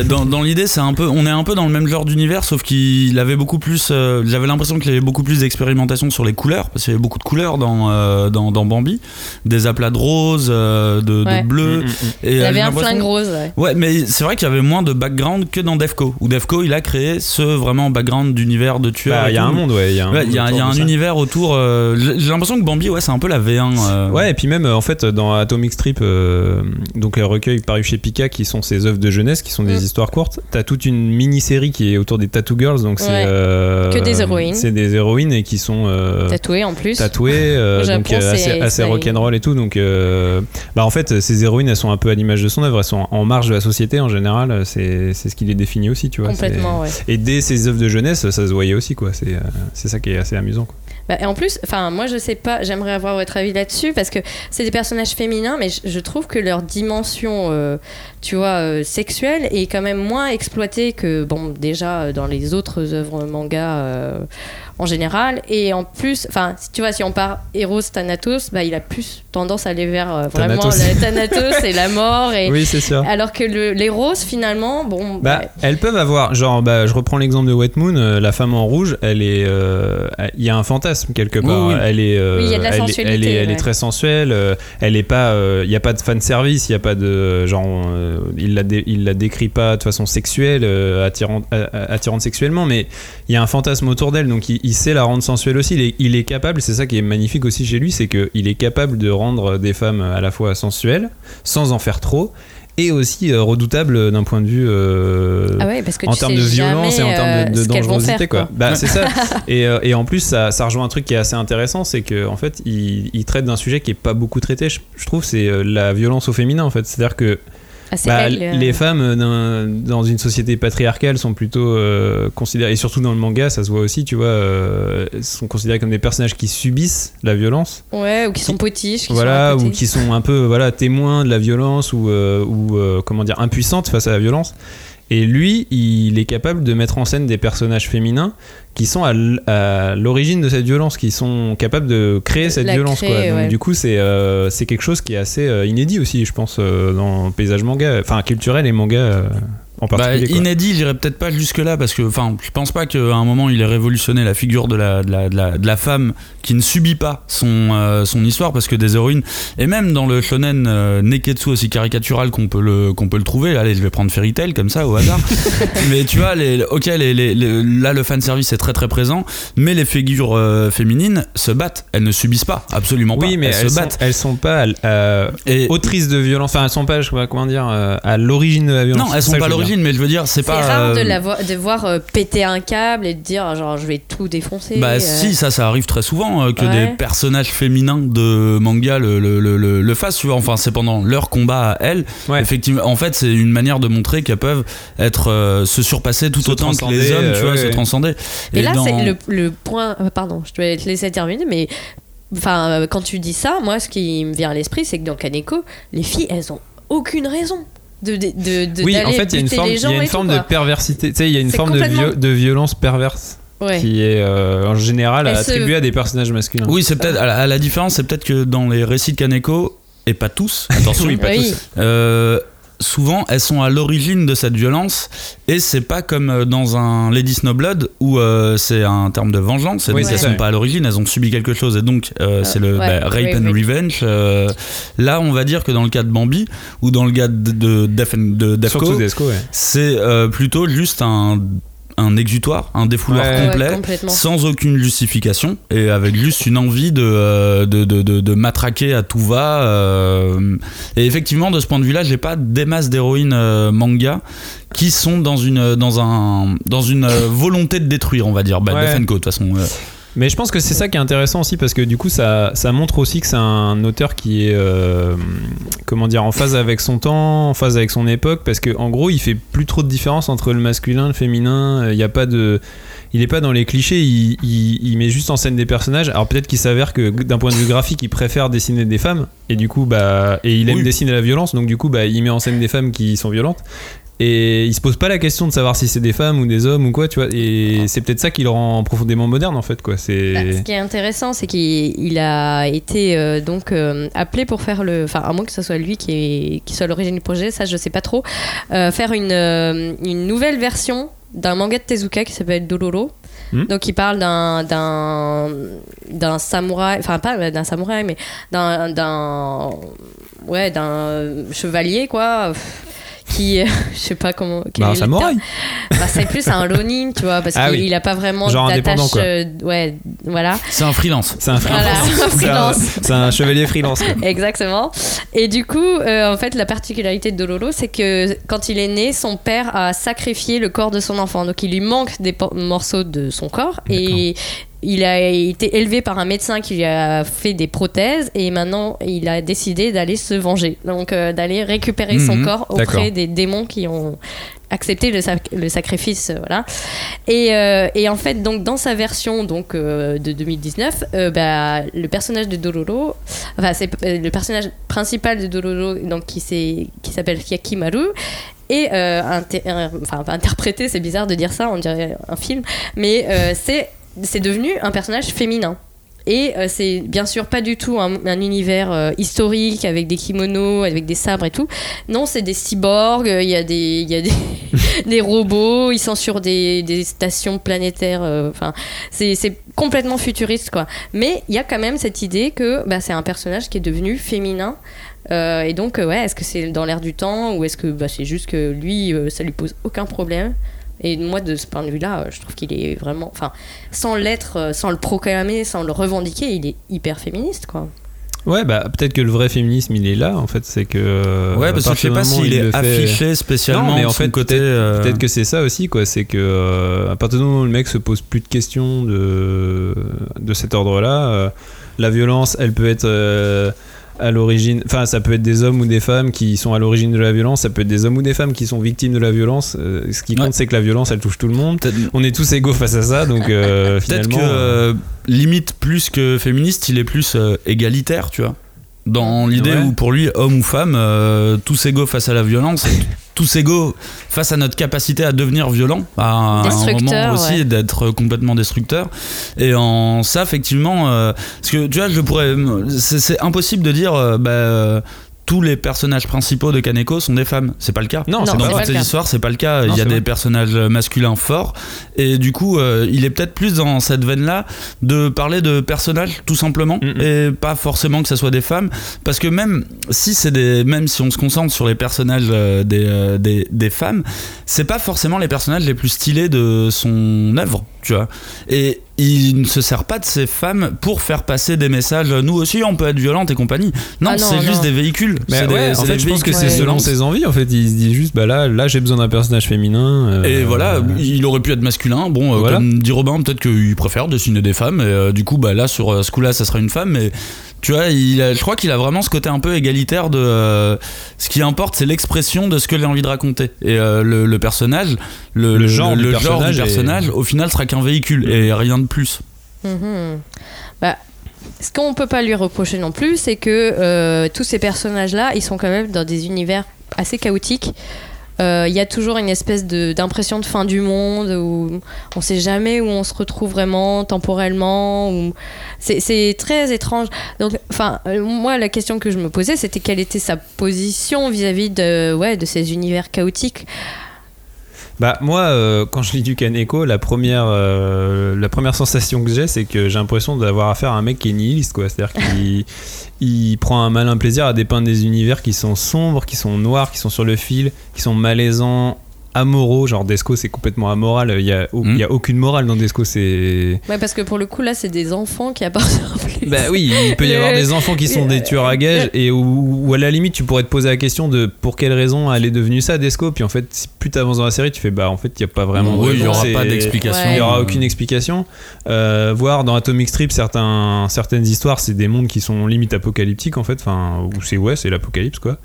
[SPEAKER 3] Dans dans l'idée, c'est un peu, on est un peu dans le même genre d'univers, sauf qu'il avait beaucoup plus. euh, J'avais l'impression qu'il avait beaucoup plus d'expérimentation sur les couleurs, parce qu'il y avait beaucoup de couleurs dans, euh, dans, dans Bambi, des aplats de rose, euh, de, bleu.
[SPEAKER 2] Mm, mm, mm.
[SPEAKER 3] Et,
[SPEAKER 1] il
[SPEAKER 3] euh,
[SPEAKER 1] avait un flingue rose. ouais.
[SPEAKER 3] Ouais, mais c'est vrai qu'il y avait moins de background que dans Defco. Où Defco, il a créé ce vraiment background d'univers de tueurs.
[SPEAKER 2] Bah, il y a
[SPEAKER 3] tout.
[SPEAKER 2] un monde, ouais. Il y a un,
[SPEAKER 3] Ouais, y a, y a univers autour. euh, j'ai j'ai l'impression l'impression que Bambi, ouais, c'est un peu la V1. euh,
[SPEAKER 2] Ouais, et puis même euh, en fait dans Atomic Strip, euh, donc un recueil paru chez Pika qui sont ses œuvres de jeunesse, qui sont des
[SPEAKER 1] Mm.
[SPEAKER 2] histoires courtes. T'as toute une mini-série qui est autour des Tattoo Girls, donc c'est
[SPEAKER 1] Ouais.
[SPEAKER 2] euh,
[SPEAKER 1] Que des héroïnes.
[SPEAKER 2] C'est des héroïnes et qui sont euh,
[SPEAKER 1] Tatoué en plus.
[SPEAKER 2] tatouées, euh, donc euh, assez, assez rock'n'roll et tout. Donc, euh, bah en fait, ces héroïnes, elles sont un peu à l'image de son œuvre. Elles sont en marge de la société en général. C'est c'est ce qui les définit aussi, tu vois.
[SPEAKER 1] Complètement, ouais.
[SPEAKER 2] Et dès ses œuvres de jeunesse, ça se voyait aussi, quoi. C'est euh, c'est ça qui est assez amusant. Quoi.
[SPEAKER 1] Bah, et en plus, enfin, moi je sais pas, j'aimerais avoir votre avis là-dessus parce que c'est des personnages féminins, mais je, trouve que leur dimension, euh, tu vois, euh, sexuelle est quand même moins exploitée que, bon, déjà euh, dans les autres œuvres manga en général. Et en plus, enfin, si tu vois, si on part Eros Thanatos, bah, il a plus tendance à aller vers euh, vraiment
[SPEAKER 2] Thanatos.
[SPEAKER 1] le Thanatos et la mort. Et,
[SPEAKER 2] Oui, c'est sûr.
[SPEAKER 1] Alors que le, les roses, finalement, bon.
[SPEAKER 2] Bah, elles peuvent avoir, genre, bah, je reprends l'exemple de Wet Moon, euh, la femme en rouge, elle est, euh, il y a un fantasme quelque part.
[SPEAKER 3] Oui, oui.
[SPEAKER 2] Elle est, euh,
[SPEAKER 1] Oui, il y a de la
[SPEAKER 2] elle, est-
[SPEAKER 1] sensualité,
[SPEAKER 2] elle est, elle est
[SPEAKER 1] ouais.
[SPEAKER 2] très sensuelle. euh, elle est pas, euh, il n'y a pas de fan service, il y a pas de, genre, euh, il la, dé- il la décrit pas de façon sexuelle, euh, attirante, euh, attirante sexuellement, mais il y a un fantasme autour d'elle, donc il, il sait la rendre sensuelle aussi. Il est, il est capable, c'est ça qui est magnifique aussi chez lui, c'est qu'il est capable de rendre des femmes à la fois sensuelles, sans en faire trop. Et aussi euh, redoutable d'un point de vue euh,
[SPEAKER 1] Ah ouais, parce que
[SPEAKER 2] en termes de violence et en termes de, de
[SPEAKER 1] euh, vont
[SPEAKER 2] dangerosité
[SPEAKER 1] faire,
[SPEAKER 2] quoi.
[SPEAKER 1] quoi.
[SPEAKER 2] Bah c'est ça. Et, et en plus ça, ça rejoint un truc qui est assez intéressant, c'est que en fait il, il traite d'un sujet qui est pas beaucoup traité. Je, je trouve c'est la violence au féminin en fait. C'est-à-dire que
[SPEAKER 1] Ah,
[SPEAKER 2] bah,
[SPEAKER 1] elle, euh,
[SPEAKER 2] les femmes euh, dans une société patriarcale sont plutôt euh, considérées et surtout dans le manga ça se voit aussi tu vois euh, sont considérées comme des personnages qui subissent la violence.
[SPEAKER 1] Ouais, ou qui sont potiches. Qui
[SPEAKER 2] voilà
[SPEAKER 1] sont
[SPEAKER 2] ou qui sont un peu voilà témoins de la violence ou ou comment dire impuissantes face à la violence et lui il est capable de mettre en scène des personnages féminins qui sont à l'origine de cette violence qui sont capables de créer cette
[SPEAKER 1] La
[SPEAKER 2] violence
[SPEAKER 1] créer,
[SPEAKER 2] quoi. Donc,
[SPEAKER 1] ouais.
[SPEAKER 2] du coup c'est euh, c'est quelque chose qui est assez euh, inédit aussi je pense euh, dans le paysage manga enfin culturel et manga en
[SPEAKER 3] Bah,
[SPEAKER 2] particulier quoi.
[SPEAKER 3] inédit, j'irais peut-être pas jusque là parce que, enfin, je pense pas qu'à un moment il ait révolutionné la figure de la, de la, de la, de la femme qui ne subit pas son, euh, son histoire parce que des héroïnes, et même dans le shonen euh, Neketsu aussi caricatural qu'on peut, le, qu'on peut le trouver, allez, je vais prendre Fairy Tail comme ça au hasard, mais tu vois, les, ok, les, les- les- là le fanservice est très très présent, mais les figures euh, féminines se battent, elles ne subissent pas, absolument pas,
[SPEAKER 2] oui mais
[SPEAKER 3] elles,
[SPEAKER 2] elles,
[SPEAKER 3] se
[SPEAKER 2] sont,
[SPEAKER 3] battent.
[SPEAKER 2] elles sont pas euh,
[SPEAKER 3] Et,
[SPEAKER 2] autrices de violence. Enfin elles sont pas je sais pas comment dire euh, à l'origine de la violence.
[SPEAKER 3] Non, elles sont pas à
[SPEAKER 2] que
[SPEAKER 3] mais je veux dire, c'est
[SPEAKER 1] C'est
[SPEAKER 3] pas.
[SPEAKER 1] rare de,
[SPEAKER 3] euh,
[SPEAKER 1] la vo- de voir euh, péter un câble et de dire genre je vais tout défoncer.
[SPEAKER 3] Bah
[SPEAKER 1] euh.
[SPEAKER 3] si, ça, ça arrive très souvent euh, que
[SPEAKER 1] Ouais.
[SPEAKER 3] des personnages féminins de manga le, le, le, le- le fassent. Tu vois, enfin, c'est pendant leur combat à elles.
[SPEAKER 2] Ouais.
[SPEAKER 3] Effectivement, en fait, c'est une manière de montrer qu'elles peuvent être euh, se surpasser tout
[SPEAKER 2] Se
[SPEAKER 3] autant que les hommes, tu
[SPEAKER 2] euh,
[SPEAKER 3] vois,
[SPEAKER 2] ouais,
[SPEAKER 3] se transcender.
[SPEAKER 1] Et, là,
[SPEAKER 3] dans-
[SPEAKER 1] c'est le, le point. Pardon, je dois te laisser terminer, mais. Enfin, quand tu dis ça, moi, ce qui me vient à l'esprit, c'est que dans Kaneko, les filles, elles ont aucune raison de, de, de, de-
[SPEAKER 2] oui en fait il y a une forme,
[SPEAKER 1] les
[SPEAKER 2] il y
[SPEAKER 1] gens
[SPEAKER 2] a une
[SPEAKER 1] et
[SPEAKER 2] forme
[SPEAKER 1] tout,
[SPEAKER 2] de perversité tu sais il y a une forme de,
[SPEAKER 1] complètement-
[SPEAKER 2] vio- de violence perverse
[SPEAKER 1] Ouais.
[SPEAKER 2] qui est euh, en général
[SPEAKER 1] Elle se-
[SPEAKER 2] attribuée à des personnages masculins
[SPEAKER 3] Oui, c'est peut-être à, la- à la différence, c'est peut-être que dans les récits de Kaneko et pas tous, attention,
[SPEAKER 2] Oui, pas
[SPEAKER 1] Oui.
[SPEAKER 3] Euh, souvent elles sont à l'origine de cette violence et c'est pas comme euh, dans un Lady Snowblood où euh, c'est un terme de vengeance et
[SPEAKER 2] Oui,
[SPEAKER 3] donc
[SPEAKER 2] c'est
[SPEAKER 3] elles
[SPEAKER 2] ça.
[SPEAKER 3] sont pas à l'origine elles ont subi quelque chose et donc euh, c'est le
[SPEAKER 1] ouais,
[SPEAKER 3] bah, rape and revenge euh, là on va dire que dans le cas de Bambi ou dans le cas de, de, Def- de Defco
[SPEAKER 2] Desco ouais.
[SPEAKER 3] c'est euh, plutôt juste un un exutoire, un défouloir
[SPEAKER 2] Ouais.
[SPEAKER 3] complet,
[SPEAKER 1] Ouais,
[SPEAKER 3] sans aucune justification, et avec juste une envie de, euh, de, de, de- de matraquer à tout va. euh, et effectivement, de ce point de vue-là, j'ai pas des masses d'héroïnes euh, manga qui sont dans une, dans un, dans une euh, volonté de détruire, on va dire. Bah,
[SPEAKER 2] Ouais.
[SPEAKER 3] De toute façon. Euh.
[SPEAKER 2] Mais je pense que c'est ça qui est intéressant aussi parce que du coup ça, ça montre aussi que c'est un auteur qui est euh, comment dire en phase avec son temps, en phase avec son époque parce que en gros il fait plus trop de différence entre le masculin, le féminin. Il n'y a pas de, il est pas dans les clichés. Il, il- il met juste en scène des personnages. Alors peut-être qu'il s'avère que d'un point de vue graphique il préfère dessiner des femmes et du coup bah et il aime
[SPEAKER 3] Oui.
[SPEAKER 2] dessiner la violence donc du coup bah il met en scène des femmes qui sont violentes. Et il se pose pas la question de savoir si c'est des femmes ou des hommes ou quoi, tu vois. Et c'est peut-être ça qui le rend profondément moderne en fait, quoi. C'est.
[SPEAKER 1] Bah, ce qui est intéressant, c'est qu'il il a été euh, donc euh, appelé pour faire le, enfin à moins que ce soit lui qui, est, qui soit l'origine du projet, ça je sais pas trop, euh, faire une, une nouvelle version d'un manga de Tezuka qui s'appelle Dororo.
[SPEAKER 2] Hmm.
[SPEAKER 1] Donc il parle d'un d'un d'un samouraï, enfin pas d'un samouraï, mais d'un d'un ouais d'un chevalier quoi, qui, je sais pas comment. quel
[SPEAKER 2] Bah, un
[SPEAKER 1] est le
[SPEAKER 2] samouraï.
[SPEAKER 1] Bah, c'est plus un lonin, tu vois, parce
[SPEAKER 2] Ah
[SPEAKER 1] qu'il
[SPEAKER 2] oui.
[SPEAKER 1] a pas vraiment d'attache. euh, ouais, voilà.
[SPEAKER 3] C'est un freelance.
[SPEAKER 2] C'est un freelance.
[SPEAKER 1] Voilà, un
[SPEAKER 2] C'est un- un chevalier freelance. quoi.
[SPEAKER 1] Exactement. Et du coup, euh, en fait, la particularité de Dororo, c'est que quand il est né, son père a sacrifié le corps de son enfant. Donc, il lui manque des morceaux de son corps. Et il a été élevé par un médecin qui lui a fait des prothèses. Et maintenant, il a décidé d'aller se venger. Donc, euh, d'aller récupérer son
[SPEAKER 3] Mhm.
[SPEAKER 1] corps auprès des démons qui ont accepté le, sac- le sacrifice euh, voilà et, euh, et en fait donc dans sa version donc euh, de 2019 euh, bah, le personnage de Dororo enfin c'est le personnage principal de Dororo donc qui s'appelle Yakimaru et euh, inter- euh, enfin c'est bizarre de dire ça on dirait un film mais euh, c'est c'est devenu un personnage féminin et euh, c'est bien sûr pas du tout un, un univers euh, historique avec des kimonos, avec des sabres et tout. Non, c'est des cyborgs, euh, il y a des, y a des, robots, ils sont sur des, stations planétaires. Enfin, c'est complètement futuriste quoi. Mais il y a quand même cette idée que bah, c'est un personnage qui est devenu féminin. Et donc, ouais, est-ce que c'est dans l'air du temps ou est-ce que bah, c'est juste que lui, ça lui pose aucun problème? Et moi, de ce point de vue-là, euh, je trouve qu'il est vraiment. Enfin, sans l'être, euh, sans le proclamer, sans le revendiquer, il est hyper féministe, quoi.
[SPEAKER 2] Ouais, bah peut-être que le vrai féminisme il est là en fait, c'est que.
[SPEAKER 3] Ouais,
[SPEAKER 2] à
[SPEAKER 3] parce que je sais pas s'il
[SPEAKER 2] il
[SPEAKER 3] est
[SPEAKER 2] fait-
[SPEAKER 3] affiché spécialement.
[SPEAKER 2] Non, mais en fait,
[SPEAKER 3] côté.
[SPEAKER 2] peut-être
[SPEAKER 3] euh,
[SPEAKER 2] peut-être que c'est ça aussi, quoi. C'est que euh, à partir du moment où le mec se pose plus de questions de, de cet ordre-là, euh, la violence, elle peut être euh, à l'origine. Enfin, ça peut être des hommes ou des femmes qui sont à l'origine de la violence. Ça peut être des hommes ou des femmes qui sont victimes de la violence. Euh, ce qui compte,
[SPEAKER 3] Ouais.
[SPEAKER 2] c'est que la violence, elle touche tout le monde. On est tous égaux face à ça, donc euh,
[SPEAKER 3] peut-être que
[SPEAKER 2] euh,
[SPEAKER 3] limite plus que féministe, il est plus égalitaire, tu vois. Dans l'idée
[SPEAKER 2] Ouais.
[SPEAKER 3] où pour lui, homme ou femme, tous égaux face à la violence, tous égaux face à notre capacité à devenir violent, à un moment aussi
[SPEAKER 1] ouais.
[SPEAKER 3] d'être complètement destructeur. Et en ça, effectivement, euh, parce que tu vois, je pourrais, c'est impossible de dire, euh, bah, tous les personnages principaux de Kaneko sont des femmes. C'est pas le cas.
[SPEAKER 2] Non, c'est
[SPEAKER 3] Dans
[SPEAKER 1] le
[SPEAKER 3] ces histoires, c'est pas le cas.
[SPEAKER 2] Non,
[SPEAKER 3] Il y a des
[SPEAKER 2] vrai.
[SPEAKER 3] personnages masculins forts. Et du coup, euh, il est peut-être plus dans cette veine-là de parler de personnages, tout simplement.
[SPEAKER 2] Mm, mm.
[SPEAKER 3] Et pas forcément que ce soit des femmes. Parce que même si c'est des. Même si on se concentre sur les personnages euh, des, euh, des, des femmes, c'est pas forcément les personnages les plus stylés de son œuvre, tu vois. Et il ne se sert pas de ces femmes pour faire passer des messages. Nous aussi, on peut être violente et compagnie. Non,
[SPEAKER 1] Ah non,
[SPEAKER 3] c'est
[SPEAKER 1] non.
[SPEAKER 3] juste des véhicules.
[SPEAKER 2] Mais
[SPEAKER 3] C'est
[SPEAKER 2] ouais,
[SPEAKER 3] des-
[SPEAKER 2] en
[SPEAKER 3] c'est
[SPEAKER 2] fait,
[SPEAKER 3] des
[SPEAKER 2] je pense que c'est selon ses envies. En fait, il se dit juste, bah là, là, j'ai besoin d'un personnage féminin. euh,
[SPEAKER 3] Et voilà,
[SPEAKER 2] euh,
[SPEAKER 3] il aurait pu être masculin. Bon, euh,
[SPEAKER 2] Voilà.
[SPEAKER 3] comme dit Robin, peut-être qu'il préfère dessiner des femmes. Et euh, du coup, bah, là, sur euh, ce coup-là, ça sera une femme. Mais tu vois, il a- je crois qu'il a vraiment ce côté un peu égalitaire de. euh, ce qui importe, c'est l'expression de ce que j'ai envie de raconter. Et euh, le, le personnage, le,
[SPEAKER 2] Le genre du
[SPEAKER 3] le
[SPEAKER 2] personnage est-
[SPEAKER 3] personnage, au final, sera qu'un véhicule et rien de plus.
[SPEAKER 1] Mhm. Bah, ce qu'on peut pas lui reprocher non plus, c'est que euh, tous ces personnages-là, ils sont quand même dans des univers assez chaotiques. Euh, Il y a toujours une espèce d'impression de, fin du monde où on sait jamais où on se retrouve vraiment temporellement. C'est très étrange. Donc, enfin, euh, moi, la question que je me posais, c'était quelle était sa position vis-à-vis de, ouais, de ces univers chaotiques.
[SPEAKER 2] Bah moi, euh, quand je lis du Kaneko, la première, euh, la première sensation que j'ai, c'est que j'ai l'impression d'avoir affaire à un mec qui est nihiliste, quoi. C'est-à-dire qu'il il prend un malin plaisir à dépeindre des univers qui sont sombres, qui sont noirs, qui sont sur le fil, qui sont malaisants, amoraux. Genre Desco, c'est complètement amoral. Il y a,
[SPEAKER 3] Mm.
[SPEAKER 2] y a aucune morale dans Desco. C'est
[SPEAKER 1] Ouais, parce que pour le coup, là, c'est des enfants qui apportent en plus.
[SPEAKER 2] bah oui, il peut y avoir des enfants qui sont des tueurs à gages et où, où à la limite tu pourrais te poser la question de pour quelle raison elle est devenue ça Desco puis en fait plus t'avances dans la série tu fais bah en fait il y a pas vraiment de
[SPEAKER 3] Oui, il y
[SPEAKER 2] raison,
[SPEAKER 3] aura pas d'explication.
[SPEAKER 1] Ouais.
[SPEAKER 2] il y aura aucune explication euh, voir dans Atomic Strip certains, certaines histoires c'est des mondes qui sont limite apocalyptiques en fait enfin où c'est ouais c'est l'apocalypse quoi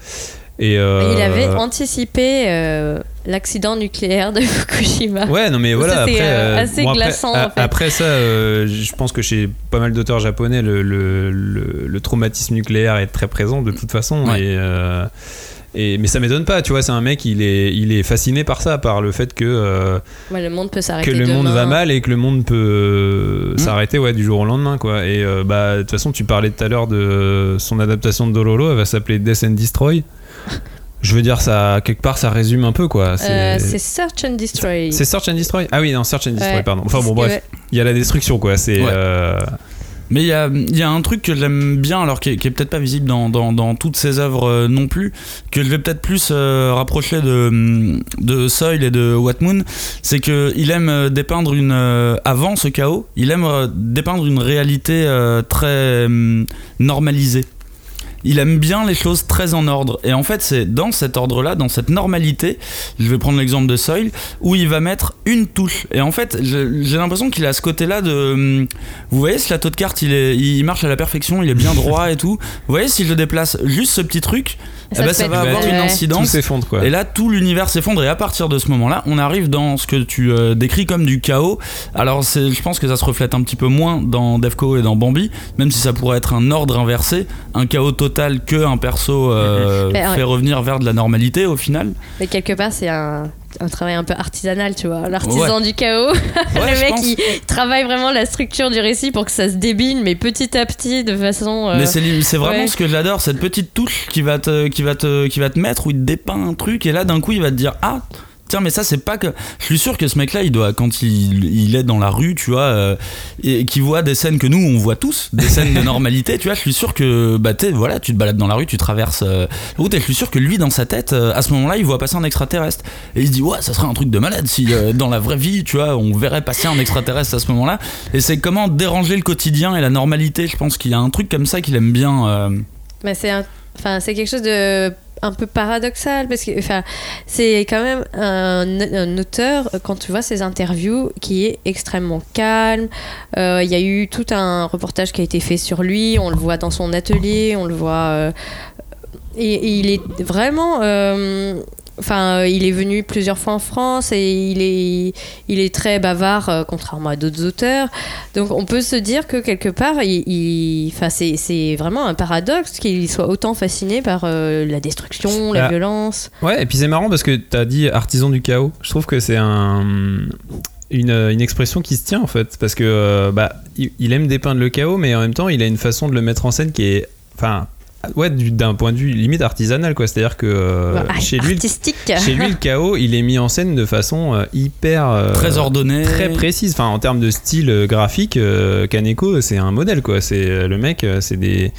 [SPEAKER 2] et euh,
[SPEAKER 1] Il avait anticipé euh, l'accident nucléaire de Fukushima.
[SPEAKER 2] Ouais, non mais voilà. Après,
[SPEAKER 1] euh,
[SPEAKER 2] euh,
[SPEAKER 1] assez
[SPEAKER 2] bon,
[SPEAKER 1] glaçant,
[SPEAKER 2] a-
[SPEAKER 1] en fait.
[SPEAKER 2] après ça, euh, je pense que chez pas mal d'auteurs japonais, le, le, le- le traumatisme nucléaire est très présent de toute façon.
[SPEAKER 3] Ouais.
[SPEAKER 2] Et, euh, et, mais ça m'étonne pas, tu vois, c'est un mec, il est, il est fasciné par ça, par le fait que, euh,
[SPEAKER 1] Ouais, le monde peut s'arrêter
[SPEAKER 2] que le monde
[SPEAKER 1] demain.
[SPEAKER 2] va mal et que le monde peut euh,
[SPEAKER 3] Mm.
[SPEAKER 2] s'arrêter ouais, du jour au lendemain. Quoi. Et euh, bah, de toute façon, tu parlais tout à l'heure de son adaptation de Dororo, elle va s'appeler Death and Destroy. Je veux dire, ça, quelque part, ça résume un peu quoi.
[SPEAKER 1] Euh, c'est Search and Destroy.
[SPEAKER 2] C'est Search and Destroy Ah oui, non, Search and Destroy,
[SPEAKER 1] Ouais.
[SPEAKER 2] pardon. Enfin bon, bref, il y a la destruction, quoi. C'est.
[SPEAKER 3] Ouais.
[SPEAKER 2] euh,
[SPEAKER 3] Mais il y a, il y a un truc que j'aime bien, alors qui est, qui est peut-être pas visible dans, dans, dans toutes ses œuvres euh, non plus, que je vais peut-être plus euh, rapprocher de, de Soil et de What Moon, c'est qu'il aime dépeindre une. euh, avant ce chaos, il aime dépeindre une réalité très hum, normalisée. Il aime bien les choses très en ordre. Et en fait, c'est dans cet ordre-là, dans cette normalité, je vais prendre l'exemple de Soil, où il va mettre une touche. Et en fait, j'ai l'impression qu'il a ce côté-là de. hum, Vous voyez, ce château de cartes, il, est, il marche à la perfection, il est bien droit et tout. Vous voyez, si je déplace juste ce petit truc,
[SPEAKER 1] Ça
[SPEAKER 3] eh ben, ça va avoir
[SPEAKER 1] ouais.
[SPEAKER 3] une incidence.
[SPEAKER 2] s'effondre quoi.
[SPEAKER 3] Et là, tout l'univers s'effondre. Et à partir de ce moment-là, on arrive dans ce que tu euh, décris comme du chaos. Alors, c'est- je pense que ça se reflète un petit peu moins dans Defco et dans Bambi, même si ça pourrait être un ordre inversé, un chaos total que un perso euh,
[SPEAKER 1] Mais, ouais.
[SPEAKER 3] fait revenir vers de la normalité au final.
[SPEAKER 1] Mais quelque part, c'est un, un travail un peu artisanal, tu vois. L'artisan
[SPEAKER 3] Ouais.
[SPEAKER 1] du chaos.
[SPEAKER 3] Ouais,
[SPEAKER 1] le mec,
[SPEAKER 3] pense.
[SPEAKER 1] il travaille vraiment la structure du récit pour que ça se débine, mais petit à petit, de façon. euh,
[SPEAKER 3] Mais c'est vraiment
[SPEAKER 1] ouais.
[SPEAKER 3] ce que j'adore, cette petite touche qui va te, qui va te, qui va te mettre où il te dépeint un truc et là d'un coup il va te dire ah tiens mais ça c'est pas que je suis sûr que ce mec là il doit quand il, il est dans la rue tu vois euh, et qui voit des scènes que nous on voit tous des scènes de normalité tu vois je suis sûr que bah t'es voilà tu te balades dans la rue tu traverses euh, la route et je suis sûr que lui dans sa tête euh, à ce moment là il voit passer un extraterrestre. Et il se dit ouais ça serait un truc de malade si euh, dans la vraie vie tu vois on verrait passer un extraterrestre à ce moment là et c'est comment déranger le quotidien et la normalité je pense qu'il y a un truc comme ça qu'il aime bien
[SPEAKER 1] Mais c'est un- enfin c'est quelque chose de un peu paradoxal parce que enfin c'est quand même un, auteur quand tu vois ses interviews qui est extrêmement calme. Euh, il y a eu tout un reportage qui a été fait sur lui on le voit dans son atelier on le voit euh, et, et il est vraiment euh, Enfin, euh, il est venu plusieurs fois en France et il est, il est très bavard, euh, contrairement à d'autres auteurs. Donc, on peut se dire que quelque part, il, c'est, vraiment un paradoxe qu'il soit autant fasciné par euh, la destruction, la
[SPEAKER 2] Ah.
[SPEAKER 1] violence.
[SPEAKER 2] Ouais, et puis c'est marrant parce que t'as dit artisan du chaos. Je trouve que c'est un, une, une expression qui se tient en fait. Parce que euh, bah, il, il aime dépeindre le chaos, mais en même temps, il a une façon de le mettre en scène qui est. Enfin, ouais, du- d'un point de vue limite artisanal quoi. C'est-à-dire que euh, chez, lui,
[SPEAKER 1] artistique.
[SPEAKER 2] chez lui, le chaos, il est mis en scène de façon euh, hyper. euh,
[SPEAKER 3] très ordonné
[SPEAKER 2] Très précise, enfin en termes de style euh, graphique, euh, Kaneko c'est un modèle quoi. C'est le mec, c'est des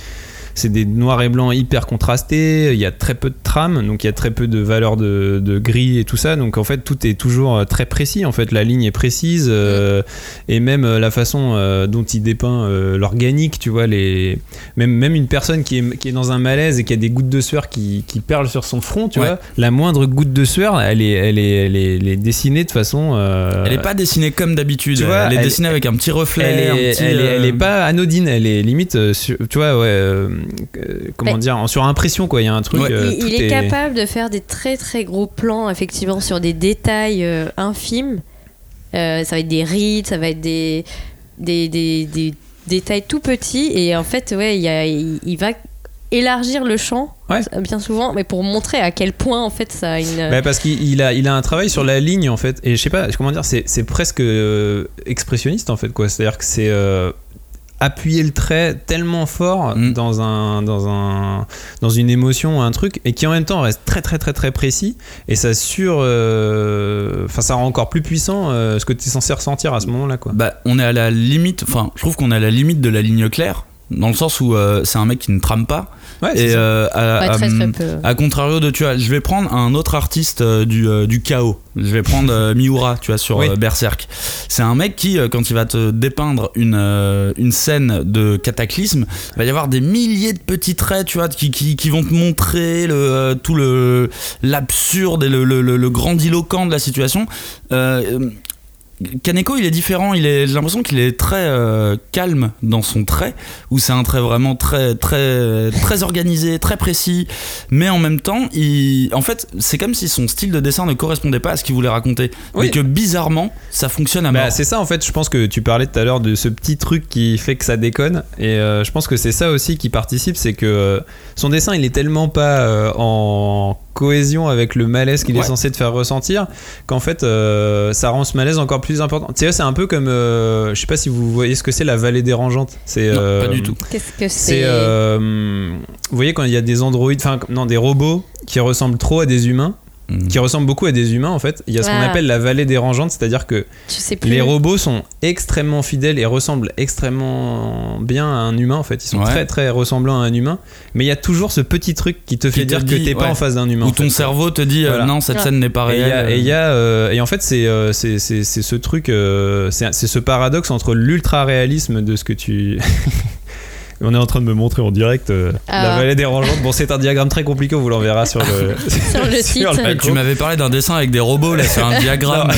[SPEAKER 2] c'est des noirs et blancs hyper contrastés. Il y a très peu de trame, donc il y a très peu de valeur de, de gris et tout ça. Donc en fait tout est toujours euh, très précis. En fait la ligne est précise euh, et même euh, la façon euh, dont il dépeint euh, l'organique, tu vois les même même une personne qui est, qui est dans un malaise et qui a des gouttes de sueur qui, qui perlent sur son front, tu
[SPEAKER 3] Ouais.
[SPEAKER 2] vois, la moindre goutte de sueur, elle est elle est elle est, elle est dessinée de façon
[SPEAKER 3] Elle est pas dessinée comme d'habitude.
[SPEAKER 2] tu vois,
[SPEAKER 3] elle est dessinée avec un petit reflet.
[SPEAKER 2] elle est,
[SPEAKER 3] un petit,
[SPEAKER 2] elle, est, elle est pas anodine, elle est limite, tu vois, ouais, comment
[SPEAKER 1] Mais-
[SPEAKER 2] dire, en sur impression quoi. Il y a un truc.
[SPEAKER 3] Ouais.
[SPEAKER 2] euh,
[SPEAKER 1] il, est, capable de faire des très très gros plans, effectivement, sur des détails euh, infimes. Euh, ça va être des rides, ça va être des, des, des, des détails tout petits. Et en fait, ouais, il, y a- il, il va élargir le champ,
[SPEAKER 2] Ouais.
[SPEAKER 1] bien souvent, mais pour montrer à quel point, en fait, ça a une.
[SPEAKER 2] Bah, parce qu'il il a, il a un travail sur la ligne en fait, et je sais pas comment dire, c'est c'est presque euh, expressionniste en fait quoi. C'est-à-dire que c'est euh, appuyer le trait tellement fort
[SPEAKER 3] Mm.
[SPEAKER 2] dans un dans un dans une émotion un truc et qui en même temps reste très très très très précis et ça sur euh, enfin ça rend encore plus puissant euh, ce que tu es censé ressentir à ce moment-là quoi.
[SPEAKER 3] Bah, on est à la limite. Enfin, je trouve qu'on est à la limite de la ligne claire, dans le sens où euh, c'est un mec qui ne trame pas.
[SPEAKER 2] Ouais, c'est
[SPEAKER 3] Et
[SPEAKER 2] ça.
[SPEAKER 3] euh, à,
[SPEAKER 1] Ouais,
[SPEAKER 3] à-
[SPEAKER 1] très très peu.
[SPEAKER 3] à contrario de, tu vois, je vais prendre un autre artiste euh, du, euh, du chaos. Je vais prendre euh, Miura, tu vois, sur
[SPEAKER 2] Oui.
[SPEAKER 3] euh, Berserk. C'est un mec qui, euh, quand il va te dépeindre une, euh, une scène de cataclysme, il va y avoir des milliers de petits traits, tu vois, qui, qui, qui vont te montrer le, euh, tout le l'absurde et le, le, le- le grandiloquent de la situation. Euh, Kaneko, il est différent. Il est, j'ai l'impression qu'il est très euh, calme dans son trait, où c'est un trait vraiment très, très, très organisé, très précis. Mais en même temps, il, en fait, c'est comme si son style de dessin ne correspondait pas à ce qu'il voulait raconter,
[SPEAKER 2] Oui.
[SPEAKER 3] mais que bizarrement, ça fonctionne à mort.
[SPEAKER 2] Bah, c'est ça en fait, je pense que tu parlais tout à l'heure de ce petit truc qui fait que ça déconne et euh, je pense que c'est ça aussi qui participe, c'est que euh, son dessin il est tellement pas en cohésion avec le malaise qu'il
[SPEAKER 3] Ouais.
[SPEAKER 2] est censé te faire ressentir qu'en fait euh, ça rend ce malaise encore plus important. Tu sais, c'est un peu comme, euh, je sais pas si vous voyez ce que c'est la vallée dérangeante. C'est
[SPEAKER 3] Non,
[SPEAKER 2] euh,
[SPEAKER 3] pas du tout.
[SPEAKER 1] Qu'est-ce que
[SPEAKER 2] C'est,
[SPEAKER 1] c'est
[SPEAKER 2] euh, vous voyez quand il y a des androïdes, enfin non des robots qui ressemblent trop à des humains.
[SPEAKER 3] Mm.
[SPEAKER 2] qui ressemblent beaucoup à des humains en fait. Il y a ce qu'on appelle la vallée dérangeante, c'est-à-dire que
[SPEAKER 1] Tu sais plus.
[SPEAKER 2] les robots sont extrêmement fidèles et ressemblent extrêmement bien à un humain en fait. Ils sont
[SPEAKER 3] Ouais.
[SPEAKER 2] très très ressemblants à un humain, mais il y a toujours ce petit truc qui te
[SPEAKER 3] Qui
[SPEAKER 2] fait
[SPEAKER 3] te
[SPEAKER 2] dire
[SPEAKER 3] dit,
[SPEAKER 2] que t'es pas
[SPEAKER 3] ouais.
[SPEAKER 2] en face d'un humain.
[SPEAKER 3] Où
[SPEAKER 2] en
[SPEAKER 3] ton
[SPEAKER 2] fait.
[SPEAKER 3] cerveau te dit euh,
[SPEAKER 2] Voilà.
[SPEAKER 3] non, cette
[SPEAKER 1] Ouais.
[SPEAKER 3] scène n'est pas
[SPEAKER 2] Et il y
[SPEAKER 3] réelle.
[SPEAKER 2] a- et il y a, euh, et en fait c'est euh, c'est c'est- c'est ce truc euh, c'est c'est ce paradoxe entre l'ultra réalisme de ce que tu On est en train de me montrer en direct euh,
[SPEAKER 1] Ah.
[SPEAKER 2] la vallée dérangeante. Bon, c'est un diagramme très compliqué, on vous l'enverra sur le,
[SPEAKER 1] Sur le site.
[SPEAKER 2] La
[SPEAKER 3] tu m'avais parlé d'un dessin avec des robots, là, c'est un diagramme.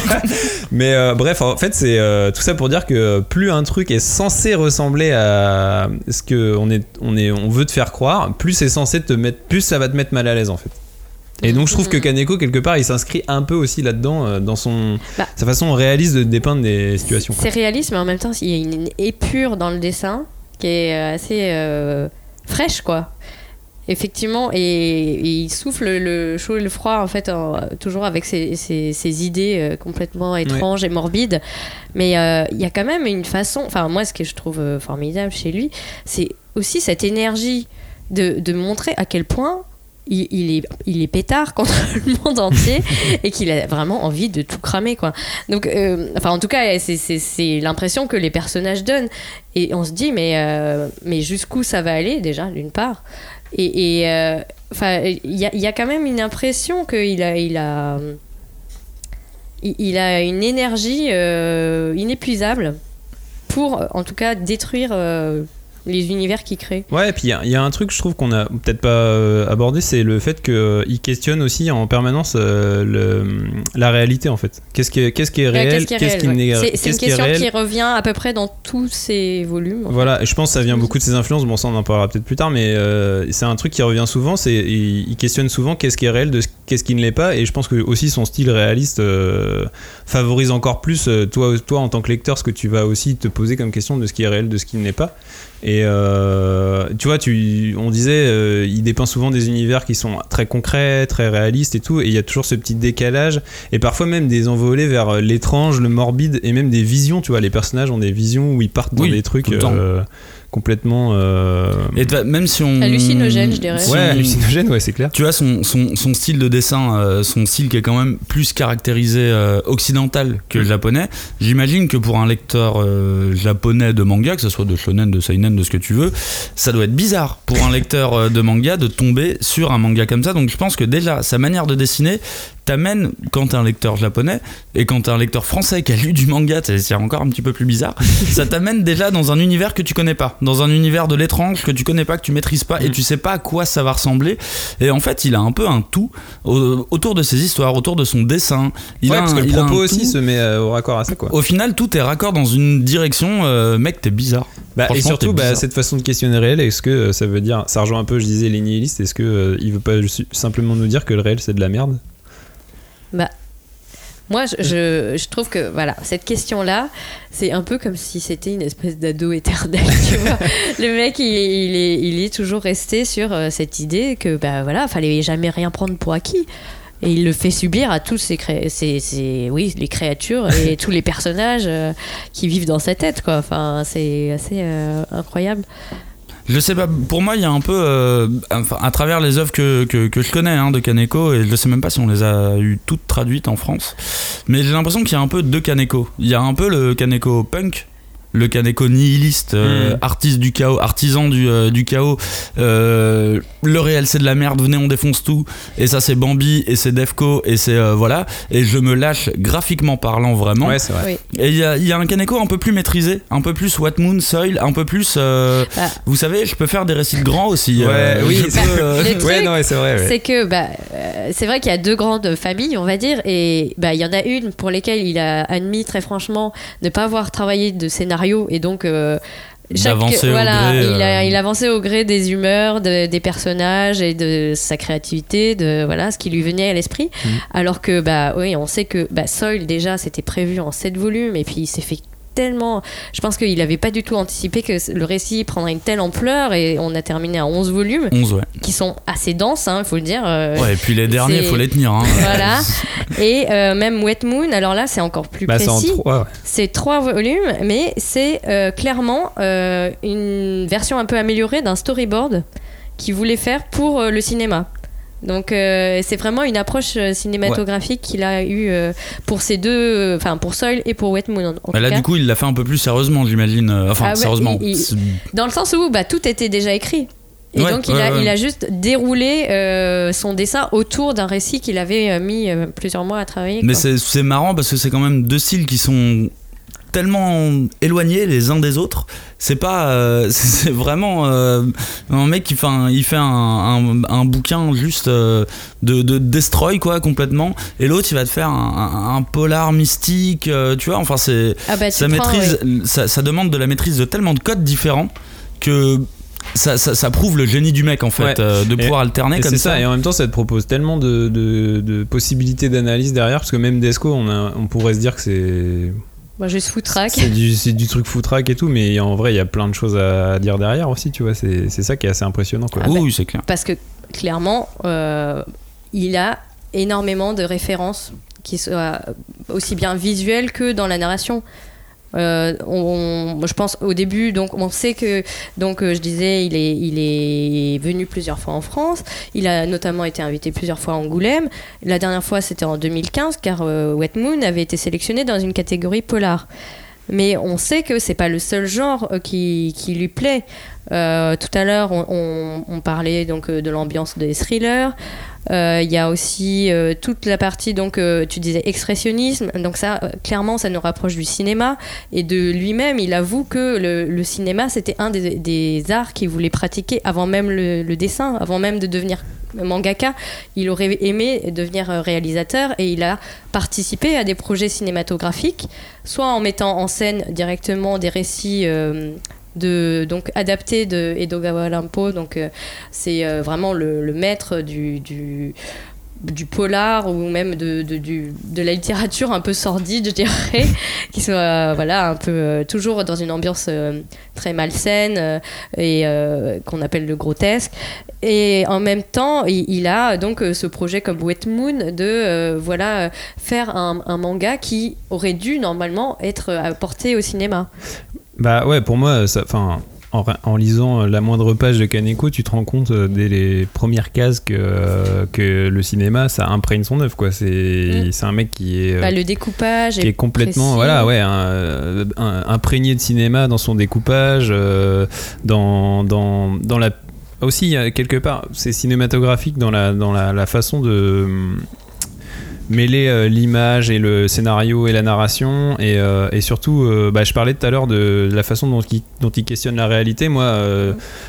[SPEAKER 2] Mais euh, bref, en fait, c'est euh, tout ça pour dire que plus un truc est censé ressembler à ce que on est, on est, on veut te faire croire, plus c'est censé te mettre, plus ça va te mettre mal à l'aise en fait. Et donc je trouve que Kaneko quelque part il s'inscrit un peu aussi là-dedans euh, dans son
[SPEAKER 1] Bah.
[SPEAKER 2] sa façon réaliste de dépeindre des situations.
[SPEAKER 1] C'est réaliste, mais en même temps, il y a une épure dans le dessin qui est euh, assez euh, fraîche, quoi. Effectivement, et, et il souffle le chaud et le froid, en fait, toujours avec ses, ses- ses idées euh, complètement étranges et morbides. Mais euh, il y a quand même une façon, enfin, moi, ce que je trouve formidable chez lui, c'est aussi cette énergie de, de montrer à quel point il, est, il est pétard contre le monde entier et qu'il a vraiment envie de tout cramer quoi. Donc, euh, enfin en tout cas c'est- l'impression que les personnages donnent et on se dit mais, euh, mais jusqu'où ça va aller déjà d'une part? Et, euh, enfin il y a, quand même une impression qu'il a, il a, il, a une énergie inépuisable pour en tout cas détruire les univers qu'il crée.
[SPEAKER 2] Ouais, et puis il y, a- il y a un truc je trouve qu'on a peut-être pas euh, abordé, c'est le fait qu'il questionne aussi en permanence euh, le, la réalité en fait. Qu'est-ce qui est, qu'est-ce qui est
[SPEAKER 1] Euh,
[SPEAKER 2] réel,
[SPEAKER 1] Qu'est-ce qui réel,
[SPEAKER 2] n'est
[SPEAKER 1] ouais. C'est- une question
[SPEAKER 2] réel.
[SPEAKER 1] qui revient à peu près dans tous ces volumes.
[SPEAKER 2] Voilà, et je pense que ça vient beaucoup de ses influences. Bon, ça on en parlera peut-être plus tard, mais euh, c'est un truc qui revient souvent. C'est il, il questionne souvent qu'est-ce qui est réel de ce- qu'est-ce qui ne l'est pas, et je pense que aussi son style réaliste euh, favorise encore plus euh, toi, toi en tant que lecteur ce que tu vas aussi te poser comme question de ce qui est réel, de ce qui ne l'est pas. Et euh, tu vois, tu, on disait, euh, il dépeint souvent des univers qui sont très concrets, très réalistes et tout, et il y a toujours ce petit décalage, et parfois même des envolées vers l'étrange, le morbide, et même des visions. Tu vois, les personnages ont des visions où ils partent dans
[SPEAKER 3] Oui,
[SPEAKER 2] des trucs
[SPEAKER 3] tout le temps.
[SPEAKER 2] Complètement. euh,
[SPEAKER 3] Et même si on.
[SPEAKER 1] Hallucinogène, je dirais.
[SPEAKER 3] si
[SPEAKER 2] ouais,
[SPEAKER 3] on-
[SPEAKER 2] hallucinogène, ouais, c'est clair.
[SPEAKER 3] Tu vois, son, son, son style de dessin, euh, son style qui est quand même plus caractérisé euh, occidental que
[SPEAKER 2] Mm.
[SPEAKER 3] japonais, j'imagine que pour un lecteur euh, japonais de manga, que ce soit de shonen, de seinen, de ce que tu veux, ça doit être bizarre pour un lecteur euh, de manga de tomber sur un manga comme ça. Donc je pense que déjà, sa manière de dessiner t'amène, quand t'es un lecteur japonais, et quand t'es un lecteur français qui a lu du manga, c'est encore un petit peu plus bizarre, ça t'amène déjà dans un univers que tu connais pas, dans un univers de l'étrange que tu connais pas, que tu maîtrises pas, et
[SPEAKER 2] Mm.
[SPEAKER 3] tu sais pas à quoi ça va ressembler. Et en fait, il a un peu un tout au- autour de ses histoires, autour de son dessin. Il
[SPEAKER 2] ouais,
[SPEAKER 3] a
[SPEAKER 2] parce
[SPEAKER 3] un-
[SPEAKER 2] que le propos aussi se met euh, au raccord à ça, quoi.
[SPEAKER 3] Au final, tout est raccord dans une direction. euh, mec, t'es bizarre.
[SPEAKER 2] Bah, et surtout, bah, cette façon de questionner le réel, est-ce que euh, ça veut dire, ça rejoint un peu, je disais, les nihilistes, est-ce que euh, il veut pas simplement nous dire que le réel c'est de la merde?
[SPEAKER 1] Moi, je, je, je trouve que voilà, cette question-là, c'est un peu comme si c'était une espèce d'ado éternel. Tu vois, le mec, il, il est, il est toujours resté sur euh, cette idée que bah voilà, fallait jamais rien prendre pour acquis. Et il le fait subir à tous ces, cré- ces, ces- oui, les créatures et tous les personnages euh, qui vivent dans sa tête, quoi. Enfin, c'est assez euh, incroyable.
[SPEAKER 3] Je sais pas, pour moi, il y a un peu, euh, à travers les œuvres que je connais hein, de Kaneko, et je sais même pas si on les a eu toutes traduites en France, mais j'ai l'impression qu'il y a un peu deux Kaneko. Il y a un peu le Kaneko punk, le Kaneko nihiliste, euh,
[SPEAKER 2] Mm.
[SPEAKER 3] artiste du chaos, artisan du, euh, du chaos. euh, le réel c'est de la merde, venez on défonce tout. Et ça c'est Bambi et c'est Defco et c'est euh, voilà. Et je me lâche graphiquement parlant vraiment.
[SPEAKER 2] Ouais, c'est vrai.
[SPEAKER 1] Oui.
[SPEAKER 3] Et il y a, il y a un Kaneko un peu plus maîtrisé, un peu plus What Moon, Soil, un peu plus. euh,
[SPEAKER 1] Ah.
[SPEAKER 3] Vous savez, je peux faire des récits de grands aussi.
[SPEAKER 2] Ouais,
[SPEAKER 3] euh,
[SPEAKER 2] oui, c'est-
[SPEAKER 3] euh,
[SPEAKER 2] Ouais, ouais, vrai. ouais.
[SPEAKER 1] C'est que bah, euh, c'est vrai qu'il y a deux grandes familles, on va dire, et bah, il y en a une pour lesquelles il a admis très franchement ne pas avoir travaillé de scénario et donc euh, chaque- voilà,
[SPEAKER 3] gré,
[SPEAKER 1] il, a,
[SPEAKER 3] euh.
[SPEAKER 1] il avançait au gré des humeurs, de- des personnages et de sa créativité, de voilà ce qui lui venait à l'esprit.
[SPEAKER 3] Mhm.
[SPEAKER 1] Alors que bah oui, on sait que bah, Soil déjà c'était prévu en 7 volumes et puis il s'est fait tellement je pense qu'il n'avait pas du tout anticipé que le récit prendrait une telle ampleur et on a terminé à 11 volumes
[SPEAKER 3] 11, ouais.
[SPEAKER 1] qui sont assez denses, il faut le dire. euh,
[SPEAKER 3] Ouais, et puis les derniers,
[SPEAKER 1] c'est-
[SPEAKER 3] faut les tenir. Hein.
[SPEAKER 1] Voilà. Et euh, même Wet Moon, alors là, c'est encore plus
[SPEAKER 2] Bah, c'est en
[SPEAKER 1] précis.
[SPEAKER 2] trois, ouais.
[SPEAKER 1] C'est trois volumes, mais c'est euh, clairement euh, une version un peu améliorée d'un storyboard qu'il voulait faire pour euh, le cinéma. Donc euh, c'est vraiment une approche euh, cinématographique qu'il a eu euh, pour ces deux, enfin pour Soil et pour Wet Moon. en- en
[SPEAKER 3] Bah là,
[SPEAKER 1] cas.
[SPEAKER 3] du coup, il l'a fait un peu plus sérieusement, j'imagine. Enfin,
[SPEAKER 1] Ah ouais,
[SPEAKER 3] sérieusement.
[SPEAKER 1] il- il-
[SPEAKER 3] C'est-
[SPEAKER 1] Dans le sens où bah, tout était déjà écrit. Et
[SPEAKER 3] Ouais,
[SPEAKER 1] donc il, a,
[SPEAKER 3] ouais.
[SPEAKER 1] il a juste déroulé son dessin autour d'un récit qu'il avait mis plusieurs mois à travailler.
[SPEAKER 3] Mais c'est marrant parce que c'est quand même deux styles qui sont tellement éloignés les uns des autres. C'est pas. euh, c'est vraiment euh, un mec qui fait un, il fait un, un- un bouquin juste euh, de, de destroy quoi complètement. Et l'autre il va te faire un, un- un polar mystique. euh, tu vois, enfin c'est.
[SPEAKER 1] Ah bah, tu
[SPEAKER 3] ça,
[SPEAKER 1] prends,
[SPEAKER 3] maîtrise,
[SPEAKER 1] ouais.
[SPEAKER 3] ça, ça demande de la maîtrise de tellement de codes différents que. Ça, ça, ça prouve le génie du mec en fait,
[SPEAKER 2] Ouais.
[SPEAKER 3] euh, de
[SPEAKER 2] Et-
[SPEAKER 3] pouvoir alterner
[SPEAKER 2] Et
[SPEAKER 3] comme
[SPEAKER 2] c'est
[SPEAKER 3] ça.
[SPEAKER 2] ça, et en même temps, ça te propose tellement de, de- de possibilités d'analyse derrière, parce que même Desco, on, a- on pourrait se dire que c'est
[SPEAKER 1] Moi, juste foutraque.
[SPEAKER 2] c'est du, c'est du truc foutraque et tout, mais en vrai, il y a plein de choses à dire derrière aussi, tu vois. C'est c'est ça qui est assez impressionnant, quoi.
[SPEAKER 1] Ah bah,
[SPEAKER 3] oui, c'est clair.
[SPEAKER 1] Parce que clairement, euh, il a énormément de références qui soient aussi bien visuelles que dans la narration. Euh, je pense au début, donc on sait que, donc euh, je disais, il est, il est venu plusieurs fois en France. Il a notamment été invité plusieurs fois à Angoulême. La dernière fois, c'était en 2015, car euh, Wet Moon avait été sélectionné dans une catégorie polar. Mais on sait que c'est pas le seul genre euh, qui, lui plaît. Tout à l'heure, on, on- parlait donc de l'ambiance des thrillers. Euh, Il y a aussi euh, toute la partie donc euh, tu disais expressionnisme. Donc ça, clairement, ça nous rapproche du cinéma et de lui-même. Il avoue que le, cinéma c'était un des, arts qu'il voulait pratiquer avant même le, dessin, avant même de devenir mangaka. Il aurait aimé devenir réalisateur et il a participé à des projets cinématographiques, soit en mettant en scène directement des récits de donc adaptés de Edogawa Lampo. Donc euh, c'est euh, vraiment le, le maître du, du du polar ou même de, de, du- de la littérature un peu sordide, je dirais, qui soit euh, voilà, un peu toujours dans une ambiance très malsaine et qu'on appelle le grotesque. Et en même temps, il, il a donc ce projet comme Wet Moon de voilà, faire un, un manga qui aurait dû normalement être apporté au cinéma.
[SPEAKER 2] Bah ouais, pour moi, ça, en, en lisant la moindre page de Kaneko, tu te rends compte euh, dès les premières cases que, euh, que le cinéma, ça imprègne son œuvre, quoi. C'est
[SPEAKER 1] Mm.
[SPEAKER 2] c'est un mec qui est. euh,
[SPEAKER 1] Bah, le découpage
[SPEAKER 2] qui est complètement
[SPEAKER 1] précis.
[SPEAKER 2] voilà ouais un- un- imprégné de cinéma dans son découpage euh, dans, dans, dans la aussi euh, quelque part c'est cinématographique dans la dans la, la façon de mêler euh, l'image et le scénario et la narration et, euh, et surtout euh, bah, je parlais tout à l'heure de la façon dont il, dont il questionne la réalité moi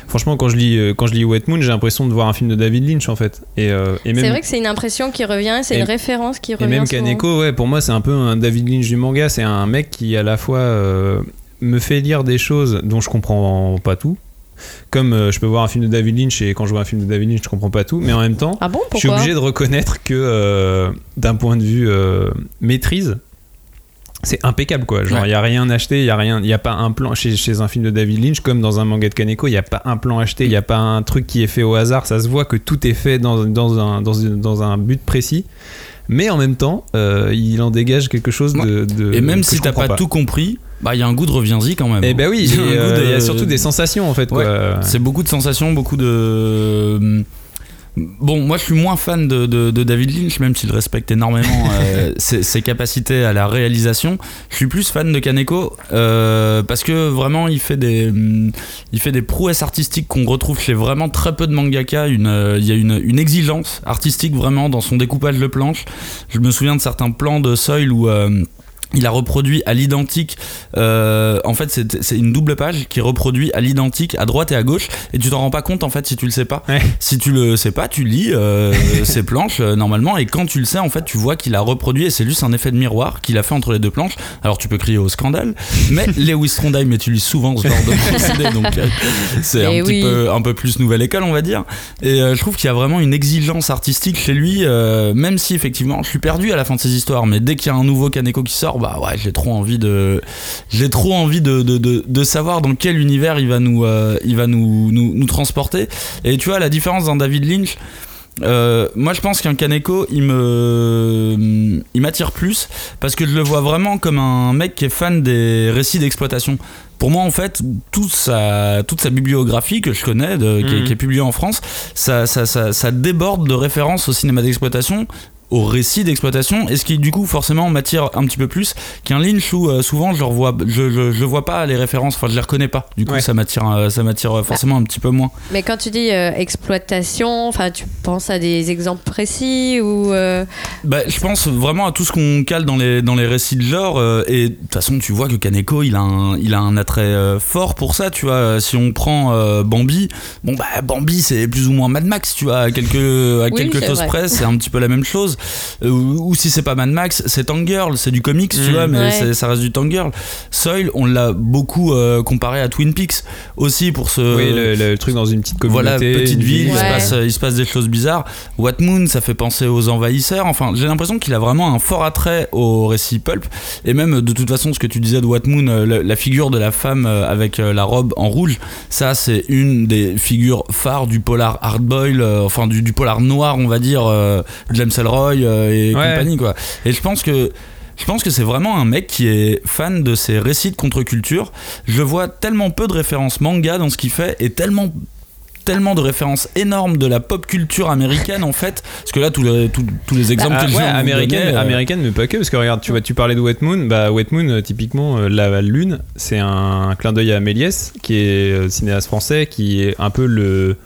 [SPEAKER 2] franchement quand je lis quand je lis Wet Moon j'ai l'impression de voir un film de David Lynch en fait et, et même
[SPEAKER 1] C'est vrai que c'est une impression qui revient, c'est une référence qui revient.
[SPEAKER 2] et même. Kaneko, ouais, pour moi, c'est un peu un David Lynch du manga. C'est un mec qui, à la fois, me fait lire des choses dont je comprends pas tout. Comme euh, je peux voir un film de David Lynch et quand je vois un film de David Lynch, je comprends pas tout. Mais en même temps,
[SPEAKER 1] Ah bon,
[SPEAKER 2] je suis obligé de reconnaître que, euh, d'un point de vue euh, maîtrise, c'est impeccable quoi. Genre, il
[SPEAKER 3] Ouais.
[SPEAKER 2] y a rien acheté, il y a rien, il y a pas un plan chez, chez un film de David Lynch comme dans un manga de Kaneko, il y a pas un plan acheté, il y a pas un truc qui est fait au hasard. Ça se voit que tout est fait dans, dans, un, dans, un but précis. Mais en même temps, euh, il en dégage quelque chose de. de-
[SPEAKER 3] Et même si t'as
[SPEAKER 2] comprends
[SPEAKER 3] pas, tout compris, bah il y a un goût de reviens-y quand même.
[SPEAKER 2] Et bah oui,
[SPEAKER 3] Il y a de-
[SPEAKER 2] y surtout des sensations en fait.
[SPEAKER 3] Ouais. C'est beaucoup de sensations, beaucoup de. Bon, moi je suis moins fan de, de- de David Lynch, même s'il respecte énormément euh, ses, ses capacités à la réalisation. Je suis plus fan de Kaneko euh, parce que vraiment il fait des, il fait des prouesses artistiques qu'on retrouve chez vraiment très peu de mangaka. Une, euh, il y a une, une exigence artistique vraiment dans son découpage de planches. Je me souviens de certains plans de Soil où. Il a reproduit à l'identique. euh, en fait, c'est une double page qui reproduit à l'identique à droite et à gauche, et tu t'en rends pas compte en fait si tu le sais pas.
[SPEAKER 2] Ouais.
[SPEAKER 3] Si tu le sais pas, tu lis euh, ces planches euh, normalement, et quand tu le sais, en fait, tu vois qu'il a reproduit, et c'est juste un effet de miroir qu'il a fait entre les deux planches. Alors tu peux crier au scandale, mais Lewis Trondheim utilise souvent ce genre de procédé, donc euh, c'est un
[SPEAKER 1] Eh
[SPEAKER 3] petit
[SPEAKER 1] oui.
[SPEAKER 3] peu un peu plus nouvelle école, on va dire. Et euh, je trouve qu'il y a vraiment une exigence artistique chez lui, euh, même si effectivement je suis perdu à la fin de ces histoires, mais dès qu'il y a un nouveau Kaneko qui sort, bah ouais, j'ai trop envie de, j'ai trop envie de, de, de, de savoir dans quel univers il va nous, euh, il va nous, nous, nous transporter. Et tu vois, la différence dans David Lynch, Euh, moi, je pense qu'un Kaneko, il me, il m'attire plus parce que je le vois vraiment comme un mec qui est fan des récits d'exploitation. Pour moi, en fait, toute sa, toute sa bibliographie que je connais, de, qui, est,
[SPEAKER 2] Mhm.
[SPEAKER 3] qui est publiée en France, ça, ça, ça, ça déborde de références au cinéma d'exploitation au récit d'exploitation et ce qui du coup forcément m'attire un petit peu plus qu'un Lynch où euh, souvent je revois je, je, je vois pas les références enfin je les reconnais pas du coup
[SPEAKER 2] Ouais.
[SPEAKER 3] ça m'attire euh, ça m'attire euh, forcément un petit peu moins
[SPEAKER 1] Mais quand tu dis euh, exploitation, enfin, tu penses à des exemples précis ou euh,
[SPEAKER 3] Bah, je pense vraiment à tout ce qu'on cale dans les, dans les récits de genre. euh, et de toute façon, tu vois que Kaneko, il a un, il a un attrait euh, fort pour ça. Tu vois, si on prend euh, Bambi, bon, bah, Bambi, c'est plus ou moins Mad Max, tu vois, à quelques, à
[SPEAKER 1] Oui,
[SPEAKER 3] quelque chose
[SPEAKER 1] vrai.
[SPEAKER 3] près, c'est un petit peu la même chose. Euh, ou, ou si c'est pas Mad Max, c'est Tangirl, c'est du comics, tu
[SPEAKER 2] Mm.
[SPEAKER 3] vois, mais
[SPEAKER 1] Ouais.
[SPEAKER 3] ça reste du Tangirl. Soil, on l'a beaucoup euh, comparé à Twin Peaks aussi pour ce.
[SPEAKER 2] oui, le, le truc dans une petite communauté.
[SPEAKER 3] Voilà, petite ville, il, se passe, il se passe des choses bizarres. What Moon, ça fait penser aux envahisseurs. Enfin, j'ai l'impression qu'il a vraiment un fort attrait au récit pulp. Et même, de toute façon, ce que tu disais de What Moon, euh, la, la figure de la femme avec la robe en rouge, ça, c'est une des figures phares du polar hardboil, euh, enfin, du, du polar noir, on va dire, euh, James Ellroy euh, et
[SPEAKER 2] Ouais.
[SPEAKER 3] compagnie, quoi. Et je pense que. Je pense que c'est vraiment un mec qui est fan de ces récits de contre-culture. Je vois tellement peu de références manga dans ce qu'il fait et tellement tellement de références énormes de la pop culture américaine en fait parce que là tous les, tous, tous les exemples
[SPEAKER 2] Ah,
[SPEAKER 3] que
[SPEAKER 2] ouais, américaine,
[SPEAKER 3] donner, euh,
[SPEAKER 2] américaine, mais pas que, parce que regarde, tu, vois, tu parlais de Wet Moon, bah Wet Moon, euh, typiquement, la lune, c'est un clin d'œil à Méliès, qui est cinéaste français, qui est un peu le,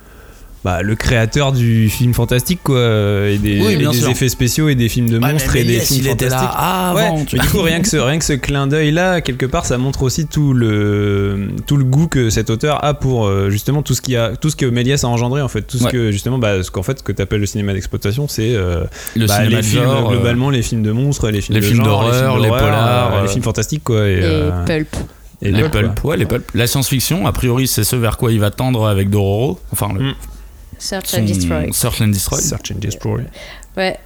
[SPEAKER 2] bah, le créateur du film fantastique, quoi, euh, et des,
[SPEAKER 3] Oui,
[SPEAKER 2] et
[SPEAKER 3] bien
[SPEAKER 2] des
[SPEAKER 3] sûr.
[SPEAKER 2] effets spéciaux et des films de
[SPEAKER 3] ouais,
[SPEAKER 2] monstres et des films fantastiques.
[SPEAKER 3] avant
[SPEAKER 2] Ouais,
[SPEAKER 3] tu
[SPEAKER 2] mais du coup, rien que ce, rien que ce clin d'œil là, quelque part, ça montre aussi tout le, tout le goût que cet auteur a pour euh, justement tout ce, qui a, tout ce que Méliès a engendré en fait. Tout ce
[SPEAKER 3] Ouais.
[SPEAKER 2] que justement, bah, ce qu'en fait, ce que tu appelles le cinéma d'exploitation, c'est euh,
[SPEAKER 3] le
[SPEAKER 2] bah,
[SPEAKER 3] cinéma
[SPEAKER 2] les films,
[SPEAKER 3] genre,
[SPEAKER 2] globalement, les films de monstres, les films
[SPEAKER 3] les
[SPEAKER 2] de
[SPEAKER 3] films d'horreur, les polars,
[SPEAKER 2] euh, les films fantastiques, quoi. Et,
[SPEAKER 1] et
[SPEAKER 2] euh,
[SPEAKER 1] pulp
[SPEAKER 2] et
[SPEAKER 3] les
[SPEAKER 2] pulp,
[SPEAKER 3] ouais, les pulp. La science-fiction, a priori, c'est ce vers quoi il va tendre avec Dororo. Enfin, le,
[SPEAKER 2] Mm.
[SPEAKER 1] Search and Destroy.
[SPEAKER 3] Search and Destroy.
[SPEAKER 2] Search and Destroy.
[SPEAKER 1] Ouais.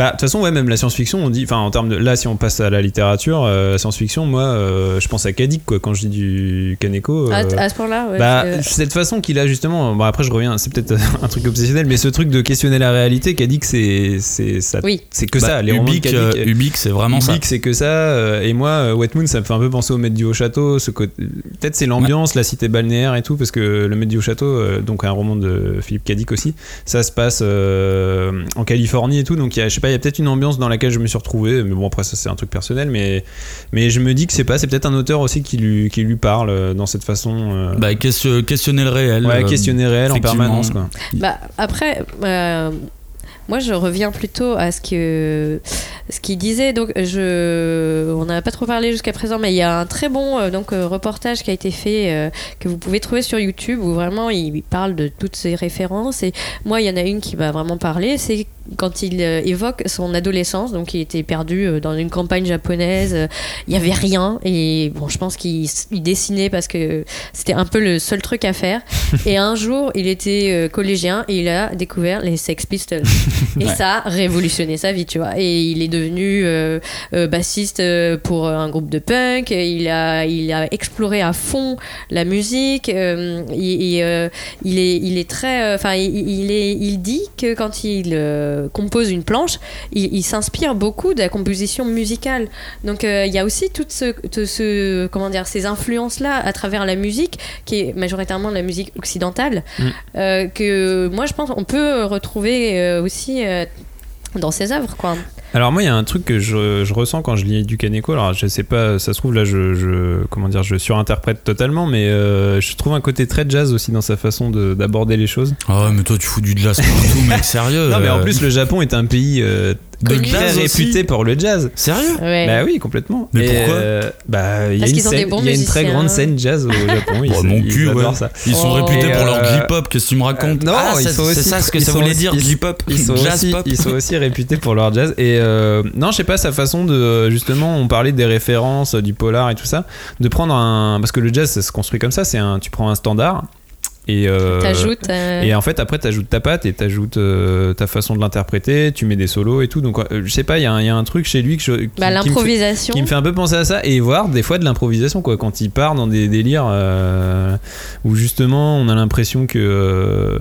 [SPEAKER 2] Bah, de toute façon, ouais, même la science-fiction, on dit, enfin, en termes de, là, si on passe à la littérature, euh, science-fiction, moi, euh, je pense à Kadik, quoi, quand je dis du Kaneko.
[SPEAKER 1] À,
[SPEAKER 2] euh,
[SPEAKER 1] à ce point-là, ouais.
[SPEAKER 2] bah, cette façon qu'il a justement, bon après je reviens, c'est peut-être un truc obsessionnel, mais ce truc de questionner la réalité, Kadik c'est c'est ça,
[SPEAKER 1] Oui.
[SPEAKER 2] c'est que
[SPEAKER 3] Bah,
[SPEAKER 2] ça, les romans de
[SPEAKER 3] Ubik,
[SPEAKER 2] Kadik,
[SPEAKER 3] euh, Ubik, c'est vraiment ça.
[SPEAKER 2] Ubik, c'est que ça. euh, et moi, euh, Wet Moon, ça me fait un peu penser au Maître du Haut Château. Ce côté- peut-être c'est l'ambiance, la cité balnéaire et tout, parce que le Maître du Haut Château, euh, donc un roman de Philippe Cadic aussi, ça se passe euh, en Californie et tout. Donc il y a, je sais pas, il y a peut-être une ambiance dans laquelle je me suis retrouvé. Mais bon, après ça c'est un truc personnel, mais mais je me dis que c'est pas, c'est peut-être un auteur aussi qui lui qui lui parle euh, dans cette façon. euh,
[SPEAKER 3] Bah, question- questionner le réel.
[SPEAKER 2] ouais,
[SPEAKER 3] euh,
[SPEAKER 2] questionner réel en permanence, quoi.
[SPEAKER 1] Bah, après, euh, moi, je reviens plutôt à ce que ce qu'il disait. Donc, je, on n'a pas trop parlé jusqu'à présent, mais il y a un très bon euh, donc euh, reportage qui a été fait euh, que vous pouvez trouver sur YouTube où vraiment il parle de toutes ces références. Et moi, il y en a une qui m'a vraiment parlé, c'est quand il évoque son adolescence. Donc, il était perdu dans une campagne japonaise. Il y avait rien et bon, je pense qu'il dessinait parce que c'était un peu le seul truc à faire. Et un jour, il était collégien et il a découvert les Sex Pistols. Et
[SPEAKER 3] Ouais.
[SPEAKER 1] ça a révolutionné sa vie, tu vois. Et il est devenu euh, euh, bassiste euh, pour un groupe de punk. Il a, il a exploré à fond la musique. euh, euh, il, est, il est très. Enfin, il, il est, il dit que quand il compose une planche, il, il s'inspire beaucoup de la composition musicale. Donc, il y a aussi toutes ce, tout ce, comment dire, ces influences-là à travers la musique, qui est majoritairement de la musique occidentale,
[SPEAKER 2] Mm.
[SPEAKER 1] que moi, je pense on peut retrouver euh, aussi euh, dans ses œuvres, quoi.
[SPEAKER 2] Alors moi il y a un truc que je, je ressens quand je lis du Kaneko, alors je sais pas, ça se trouve là je, je- comment dire, je surinterprète totalement, mais euh, je trouve un côté très jazz aussi dans sa façon de- d'aborder les choses.
[SPEAKER 3] Ah ouais, mais toi, tu fous du jazz partout, mec, sérieux.
[SPEAKER 2] Non mais en
[SPEAKER 3] euh,
[SPEAKER 2] plus le Japon est un pays euh,
[SPEAKER 3] jazz aussi.
[SPEAKER 2] réputé pour le jazz.
[SPEAKER 3] Sérieux
[SPEAKER 1] Ouais.
[SPEAKER 2] Bah oui complètement.
[SPEAKER 3] Mais
[SPEAKER 2] Et,
[SPEAKER 3] pourquoi
[SPEAKER 2] euh, Bah il y a
[SPEAKER 1] Parce
[SPEAKER 2] une
[SPEAKER 1] qu'ils ont des
[SPEAKER 2] scène, y a une très grande scène jazz au Japon. Ils,
[SPEAKER 3] Oh, mon
[SPEAKER 2] ils
[SPEAKER 3] cul, ouais.
[SPEAKER 2] adorent ça.
[SPEAKER 3] Ils sont
[SPEAKER 1] Oh.
[SPEAKER 3] réputés pour leur
[SPEAKER 2] Et, euh,
[SPEAKER 3] J-pop, qu'est-ce que tu me racontes
[SPEAKER 2] Euh, non,
[SPEAKER 3] Ah, c'est ça ce que ça voulait
[SPEAKER 2] aussi-
[SPEAKER 3] dire, J-pop
[SPEAKER 2] Ils sont,
[SPEAKER 3] Jazz
[SPEAKER 2] aussi,
[SPEAKER 3] pop
[SPEAKER 2] ils sont aussi réputés pour leur jazz. Et euh, non, je sais pas, sa façon de. Justement, on parlait des références, du polar et tout ça. De prendre un. Parce que le jazz, ça se construit comme ça. C'est un. Tu prends un standard. Et. euh,
[SPEAKER 1] T'ajoutes. euh,
[SPEAKER 2] Et en fait, après, t'ajoutes ta patte et t'ajoutes euh, ta façon de l'interpréter. Tu mets des solos et tout. Donc, euh, je sais pas, il y, a un- il y a un truc chez lui que je, qui,
[SPEAKER 1] bah,
[SPEAKER 2] qui me fait-
[SPEAKER 1] l'improvisation.
[SPEAKER 2] qui me fait un peu penser à ça et voir des fois de l'improvisation quoi quand il part dans des délires euh, où justement on a l'impression que euh,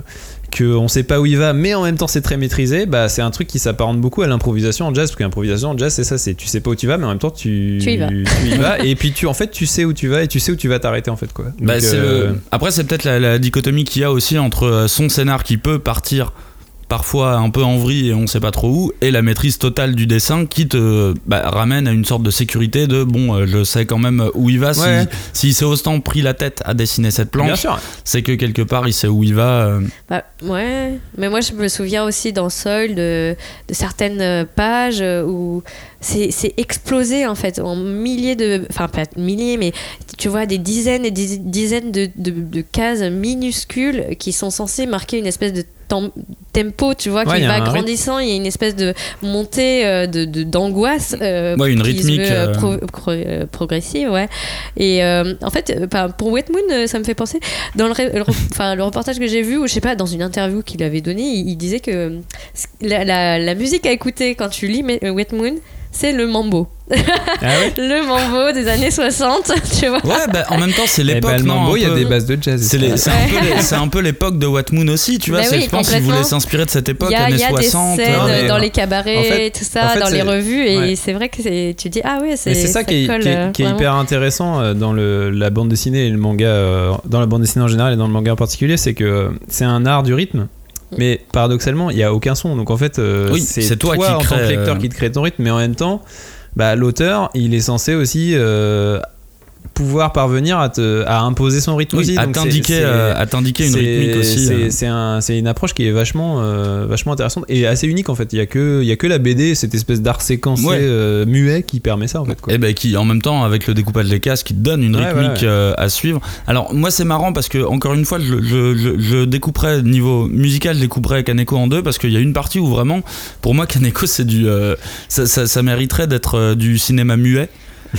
[SPEAKER 2] qu'on sait pas où il va, mais en même temps c'est très maîtrisé, bah c'est un truc qui s'apparente beaucoup à l'improvisation en jazz, parce que l'improvisation en jazz c'est ça, c'est tu sais pas où tu vas, mais en même temps tu,
[SPEAKER 1] Tu y vas.
[SPEAKER 2] tu y vas, et puis tu en fait tu sais où tu vas et tu sais où tu vas t'arrêter en fait quoi.
[SPEAKER 3] Bah,
[SPEAKER 2] Donc, euh,
[SPEAKER 3] le- Après, c'est peut-être la, la dichotomie qu'il y a aussi entre euh, son scénar qui peut partir parfois un peu en vrille et on sait pas trop où, et la maîtrise totale du dessin qui te bah, ramène à une sorte de sécurité de bon, euh, je sais quand même où il va. Si-
[SPEAKER 2] Ouais.
[SPEAKER 3] S'il s'est autant pris la tête à dessiner cette planche, c'est que quelque part il sait où il va. euh.
[SPEAKER 1] Bah, ouais, mais moi je me souviens aussi dans Soul de, de certaines euh, pages où c'est c'est explosé en fait en milliers de. Enfin, pas milliers, mais tu vois des dizaines et des dizaines de, de, de cases minuscules qui sont censées marquer une espèce de tempo, tu vois,
[SPEAKER 2] Ouais,
[SPEAKER 1] qui va grandissant. Il y a une espèce de montée euh, de d'angoisse. euh,
[SPEAKER 3] Ouais, une rythmique,
[SPEAKER 1] veut, euh,
[SPEAKER 3] euh.
[SPEAKER 1] pro- pro- progressive, ouais. Et en fait, pour Wet Moon, ça me fait penser dans le, le re- enfin, le reportage que j'ai vu, ou je sais pas, dans une interview qu'il avait donnée, il, il disait que la, la- la musique à écouter quand tu lis Wet Moon, c'est le mambo.
[SPEAKER 2] Ah ouais
[SPEAKER 1] Le mambo des années 60, tu vois.
[SPEAKER 3] Ouais, bah, en même temps, c'est l'époque.
[SPEAKER 2] le
[SPEAKER 3] non,
[SPEAKER 2] mambo, il y a des bases de jazz.
[SPEAKER 3] C'est un peu l'époque de What Moon aussi, tu vois.
[SPEAKER 1] Bah oui,
[SPEAKER 3] je pense qu'il
[SPEAKER 1] complètement.
[SPEAKER 3] voulait s'inspirer de cette époque,
[SPEAKER 1] Il y a,
[SPEAKER 3] années
[SPEAKER 1] y a
[SPEAKER 3] 60.
[SPEAKER 1] des scènes
[SPEAKER 2] Non, mais
[SPEAKER 1] dans les cabarets,
[SPEAKER 2] en fait-
[SPEAKER 1] tout ça,
[SPEAKER 2] en fait,
[SPEAKER 1] dans les revues, et
[SPEAKER 2] ouais.
[SPEAKER 1] c'est vrai que c'est- tu dis, ah ouais, c'est
[SPEAKER 2] Et c'est ça, qui est,
[SPEAKER 1] colle,
[SPEAKER 2] qui est- qui est
[SPEAKER 1] vraiment.
[SPEAKER 2] hyper intéressant euh, dans le, la bande dessinée et le manga, euh, dans la bande dessinée en général et dans le manga en particulier, c'est que euh, c'est un art du rythme. Mais paradoxalement, il n'y a aucun son. Donc en fait, euh,
[SPEAKER 3] Oui,
[SPEAKER 2] c'est
[SPEAKER 3] toi
[SPEAKER 2] toi,
[SPEAKER 3] qui
[SPEAKER 2] en tant
[SPEAKER 3] crée,
[SPEAKER 2] que lecteur
[SPEAKER 3] euh,
[SPEAKER 2] qui te crée ton rythme, mais en même temps, bah, l'auteur, il est censé aussi euh, pouvoir parvenir à, te, à imposer son rythme
[SPEAKER 3] Oui,
[SPEAKER 2] aussi.
[SPEAKER 3] à t'indiquer euh, à t'indiquer une rythmique aussi.
[SPEAKER 2] C'est
[SPEAKER 3] euh.
[SPEAKER 2] c'est un- c'est une approche qui est vachement, euh, vachement intéressante et assez unique en fait. Il y a que, il y a que la BD, cette espèce d'art séquencé
[SPEAKER 3] Ouais.
[SPEAKER 2] euh, muet qui permet ça en fait. Quoi.
[SPEAKER 3] Et ben qui en même temps avec le découpage des cases qui te donne une rythmique
[SPEAKER 2] ouais, ouais.
[SPEAKER 3] euh, à suivre. Alors moi c'est marrant parce que encore une fois je, je, je, niveau musical je découperais Kaneko en deux parce qu'il y a une partie où vraiment pour moi Kaneko c'est du ça, ça, ça mériterait d'être du cinéma muet.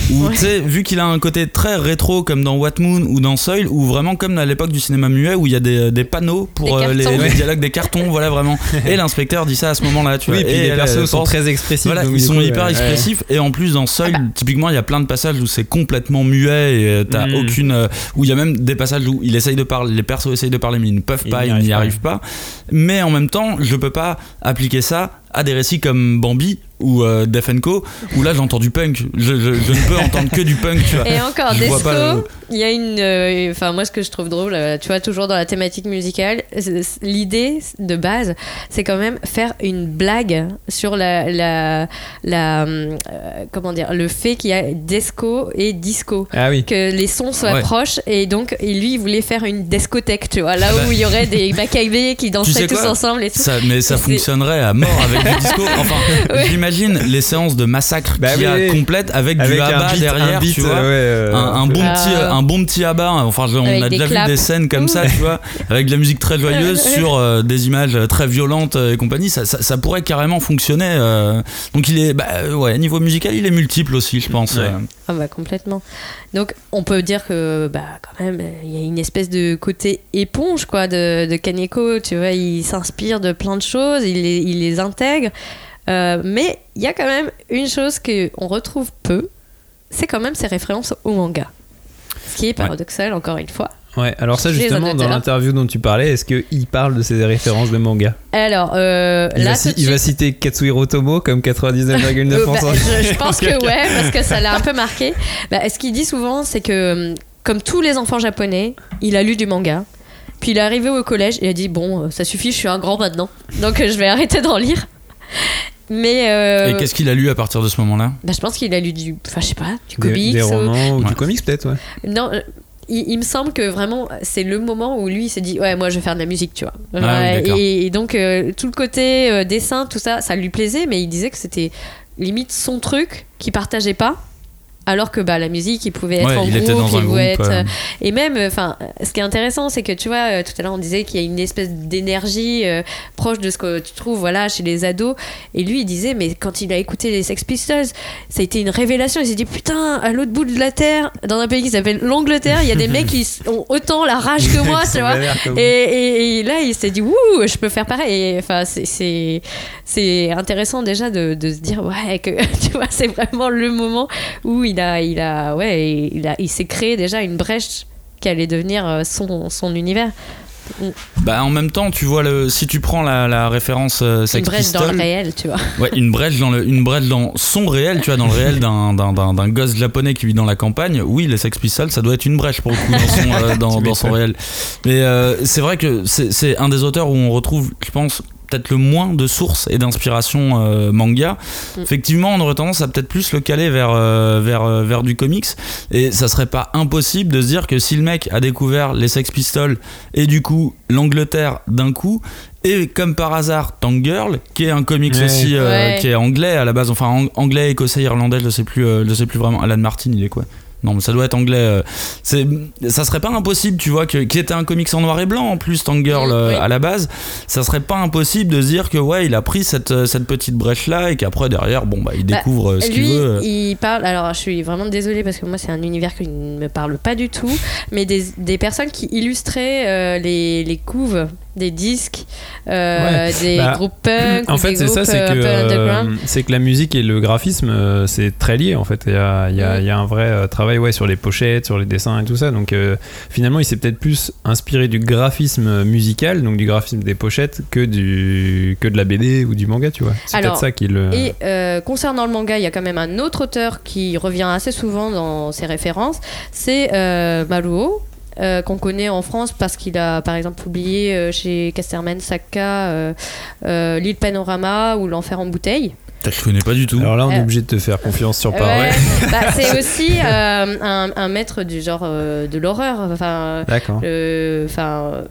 [SPEAKER 1] Ouais.
[SPEAKER 3] tu sais, vu qu'il a un côté très rétro comme dans What Moon ou dans Soil, ou vraiment comme à l'époque du cinéma muet où il y a des, des panneaux pour
[SPEAKER 1] Des
[SPEAKER 3] euh, les, dialogues, des cartons, voilà vraiment. Et l'inspecteur dit ça à ce moment-là, tu
[SPEAKER 2] Oui,
[SPEAKER 3] vois.
[SPEAKER 2] et puis
[SPEAKER 3] et
[SPEAKER 2] les
[SPEAKER 3] elle,
[SPEAKER 2] persos
[SPEAKER 3] elle
[SPEAKER 2] sont
[SPEAKER 3] pense-
[SPEAKER 2] très expressifs.
[SPEAKER 3] voilà, ils sont
[SPEAKER 2] coup,
[SPEAKER 3] hyper
[SPEAKER 2] ouais.
[SPEAKER 3] expressifs et en plus dans Soil, typiquement il y a plein de passages où c'est complètement muet et euh, t'as
[SPEAKER 2] Mm.
[SPEAKER 3] aucune, euh, où il y a même des passages où il essaye de parler, les persos essayent de parler mais ils ne peuvent pas, ils n'y
[SPEAKER 2] arrivent
[SPEAKER 3] arrivent pas. Mais en même temps, je peux pas appliquer ça à des récits comme Bambi ou euh, Def Co où là j'entends du punk. Je, je- je ne peux entendre que du punk, tu vois.
[SPEAKER 1] Et encore,
[SPEAKER 3] Je
[SPEAKER 1] Desco,
[SPEAKER 3] le-
[SPEAKER 1] il y a une. euh, Enfin, moi, ce que je trouve drôle, euh, tu vois, toujours dans la thématique musicale, l'idée de base, c'est quand même faire une blague sur la. la, la euh, comment dire Le fait qu'il y a Desco et Disco.
[SPEAKER 2] Ah oui.
[SPEAKER 1] Que les sons soient
[SPEAKER 3] Ouais.
[SPEAKER 1] proches et donc et lui il voulait faire une discothèque tu vois là
[SPEAKER 3] Ah bah.
[SPEAKER 1] où il y aurait des macabées qui danseraient
[SPEAKER 3] sais
[SPEAKER 1] tous ensemble et tout
[SPEAKER 3] Ça, mais ça fonctionnerait à mort avec du disco. Enfin,
[SPEAKER 1] Ouais.
[SPEAKER 3] j'imagine les séances de massacre
[SPEAKER 2] Bah
[SPEAKER 3] qu'il y a
[SPEAKER 2] oui, oui.
[SPEAKER 3] complètes avec,
[SPEAKER 2] Avec
[SPEAKER 3] du
[SPEAKER 2] beat,
[SPEAKER 3] derrière,
[SPEAKER 2] un beat,
[SPEAKER 3] tu vois.
[SPEAKER 2] euh, ouais, euh,
[SPEAKER 3] un, un bon
[SPEAKER 1] Ah.
[SPEAKER 3] petit un bon petit ABBA enfin je- on
[SPEAKER 1] Avec
[SPEAKER 3] a déjà
[SPEAKER 1] claps.
[SPEAKER 3] vu des scènes comme ça tu vois avec de la musique très joyeuse sur euh, des images très violentes et compagnie ça, ça, ça pourrait carrément fonctionner euh. donc il est bah, ouais niveau musical il est multiple aussi je pense
[SPEAKER 2] Ouais.
[SPEAKER 3] euh.
[SPEAKER 1] Ah bah complètement. Donc on peut dire que bah quand même il y a une espèce de côté éponge quoi de, de Kaneko, tu vois, il s'inspire de plein de choses, il les, il les intègre. Euh, mais il y a quand même une chose que on retrouve peu, c'est quand même ses références au manga. Ce qui est paradoxal encore une fois.
[SPEAKER 2] Ouais, alors ça justement, dans l'interview dont tu parlais, est-ce qu'il parle de ses références de manga?
[SPEAKER 1] Alors euh,
[SPEAKER 2] il,
[SPEAKER 1] là
[SPEAKER 2] va, ci- il va citer Katsuhiro Tomo comme 99,9%.
[SPEAKER 1] Euh, bah, je, je pense que ouais, parce que ça l'a un peu marqué. Bah, ce qu'il dit souvent, c'est que comme tous les enfants japonais, il a lu du manga. Puis il est arrivé au collège et il a dit bon, ça suffit, je suis un grand maintenant, donc je vais arrêter d'en lire. Mais euh,
[SPEAKER 3] et qu'est-ce qu'il a lu à partir de ce moment là
[SPEAKER 1] bah, je pense qu'il a lu du, enfin je sais pas, du
[SPEAKER 2] Des,
[SPEAKER 1] comics.
[SPEAKER 2] des romans ou
[SPEAKER 3] Ouais.
[SPEAKER 2] du comics peut-être, ouais.
[SPEAKER 1] Non, euh, il, il me semble que vraiment c'est le moment où lui il s'est dit ouais moi je vais faire de la musique tu vois.
[SPEAKER 3] Ah oui,
[SPEAKER 1] et, et donc euh, tout le côté euh, dessin tout ça ça lui plaisait mais il disait que c'était limite son truc qu'il partageait pas. Alors que bah, la musique, il pouvait être
[SPEAKER 3] Ouais,
[SPEAKER 1] en
[SPEAKER 3] il
[SPEAKER 1] groupe,
[SPEAKER 3] était dans
[SPEAKER 1] il
[SPEAKER 3] un
[SPEAKER 1] pouvait
[SPEAKER 3] groupe,
[SPEAKER 1] être,
[SPEAKER 3] euh.
[SPEAKER 1] et même, enfin, ce qui est intéressant, c'est que tu vois, euh, tout à l'heure on disait qu'il y a une espèce d'énergie euh, proche de ce que tu trouves, voilà, chez les ados. Et lui, il disait, mais quand il a écouté les Sex Pistols, ça a été une révélation. Il s'est dit, putain, à l'autre bout de la terre, dans un pays qui s'appelle l'Angleterre, il y a des mecs qui ont autant la rage que moi, tu vois. Et, et- et là, il s'est dit, ouh, je peux faire pareil. Et, Enfin, c'est- c'est c'est intéressant déjà de, de se dire, ouais, que tu vois, c'est vraiment le moment où il a, il a, ouais, il a, il s'est créé déjà une brèche qui allait devenir euh, son, son univers.
[SPEAKER 3] Bah, en même temps, tu vois, le, si tu prends la, la référence euh,
[SPEAKER 1] Une brèche dans le réel, tu vois.
[SPEAKER 3] Ouais, une brèche dans le, une brèche dans son réel, tu vois, dans le réel d'un, d'un, d'un, d'un gosse japonais qui vit dans la campagne. Oui, les Sex Pistols, ça doit être une brèche pour le coup dans son, euh, dans, dans son réel. Mais euh, c'est vrai que c'est, c'est un des auteurs où on retrouve, je pense, peut-être le moins de sources et d'inspiration euh, manga.
[SPEAKER 1] Mm.
[SPEAKER 3] Effectivement, on aurait tendance à peut-être plus le caler vers, euh, vers, euh, vers du comics. Et ça serait pas impossible de se dire que si le mec a découvert les Sex Pistols et du coup l'Angleterre d'un coup, et comme par hasard, Tank Girl, qui est un comics
[SPEAKER 2] Ouais.
[SPEAKER 3] aussi, euh,
[SPEAKER 1] Ouais.
[SPEAKER 3] qui est anglais à la base, enfin ang- anglais, écossais, irlandais, je sais plus, euh, je sais plus vraiment. Alan Martin, il est quoi non, mais ça doit être anglais. euh, C'est, ça serait pas impossible, tu vois, que, qui était un comics en noir et blanc en plus, Tank Girl euh,
[SPEAKER 1] Oui.
[SPEAKER 3] à la base. Ça serait pas impossible de se dire que ouais, il a pris cette, euh, cette petite brèche là et qu'après derrière, bon bah il
[SPEAKER 1] Bah,
[SPEAKER 3] découvre ce qu'il veut.
[SPEAKER 1] il parle. Alors, je suis vraiment désolée parce que moi, c'est un univers qui ne me parle pas du tout. Mais des, des personnes qui illustraient euh, les, les couves des disques, euh,
[SPEAKER 2] Ouais.
[SPEAKER 1] des
[SPEAKER 2] Bah,
[SPEAKER 1] groupes punk,
[SPEAKER 2] En fait, c'est ça, c'est
[SPEAKER 1] euh,
[SPEAKER 2] que, euh, c'est que la musique et le graphisme, euh, c'est très lié en fait. Il y a, il y a- il y a un vrai travail ouais, sur les pochettes, sur les dessins et tout ça. Donc finalement, il s'est peut-être plus inspiré du graphisme musical, donc du graphisme des pochettes, que, du, que de la BD ou du manga, tu vois. C'est peut-être ça qui le.
[SPEAKER 1] Et concernant le manga, il y a quand même un autre auteur qui revient assez souvent dans ses références, c'est Maruo. Euh, qu'on connaît en France parce qu'il a par exemple publié euh, chez Casterman Saka euh, euh, L'île Panorama ou L'enfer en bouteille.
[SPEAKER 3] Je connais pas du tout.
[SPEAKER 2] Alors là, on est
[SPEAKER 1] Euh,
[SPEAKER 2] obligé de te faire confiance sur parole.
[SPEAKER 1] Ouais. Bah, c'est aussi euh, un, un maître du genre euh, de l'horreur. Enfin,
[SPEAKER 2] D'accord.
[SPEAKER 1] enfin, euh,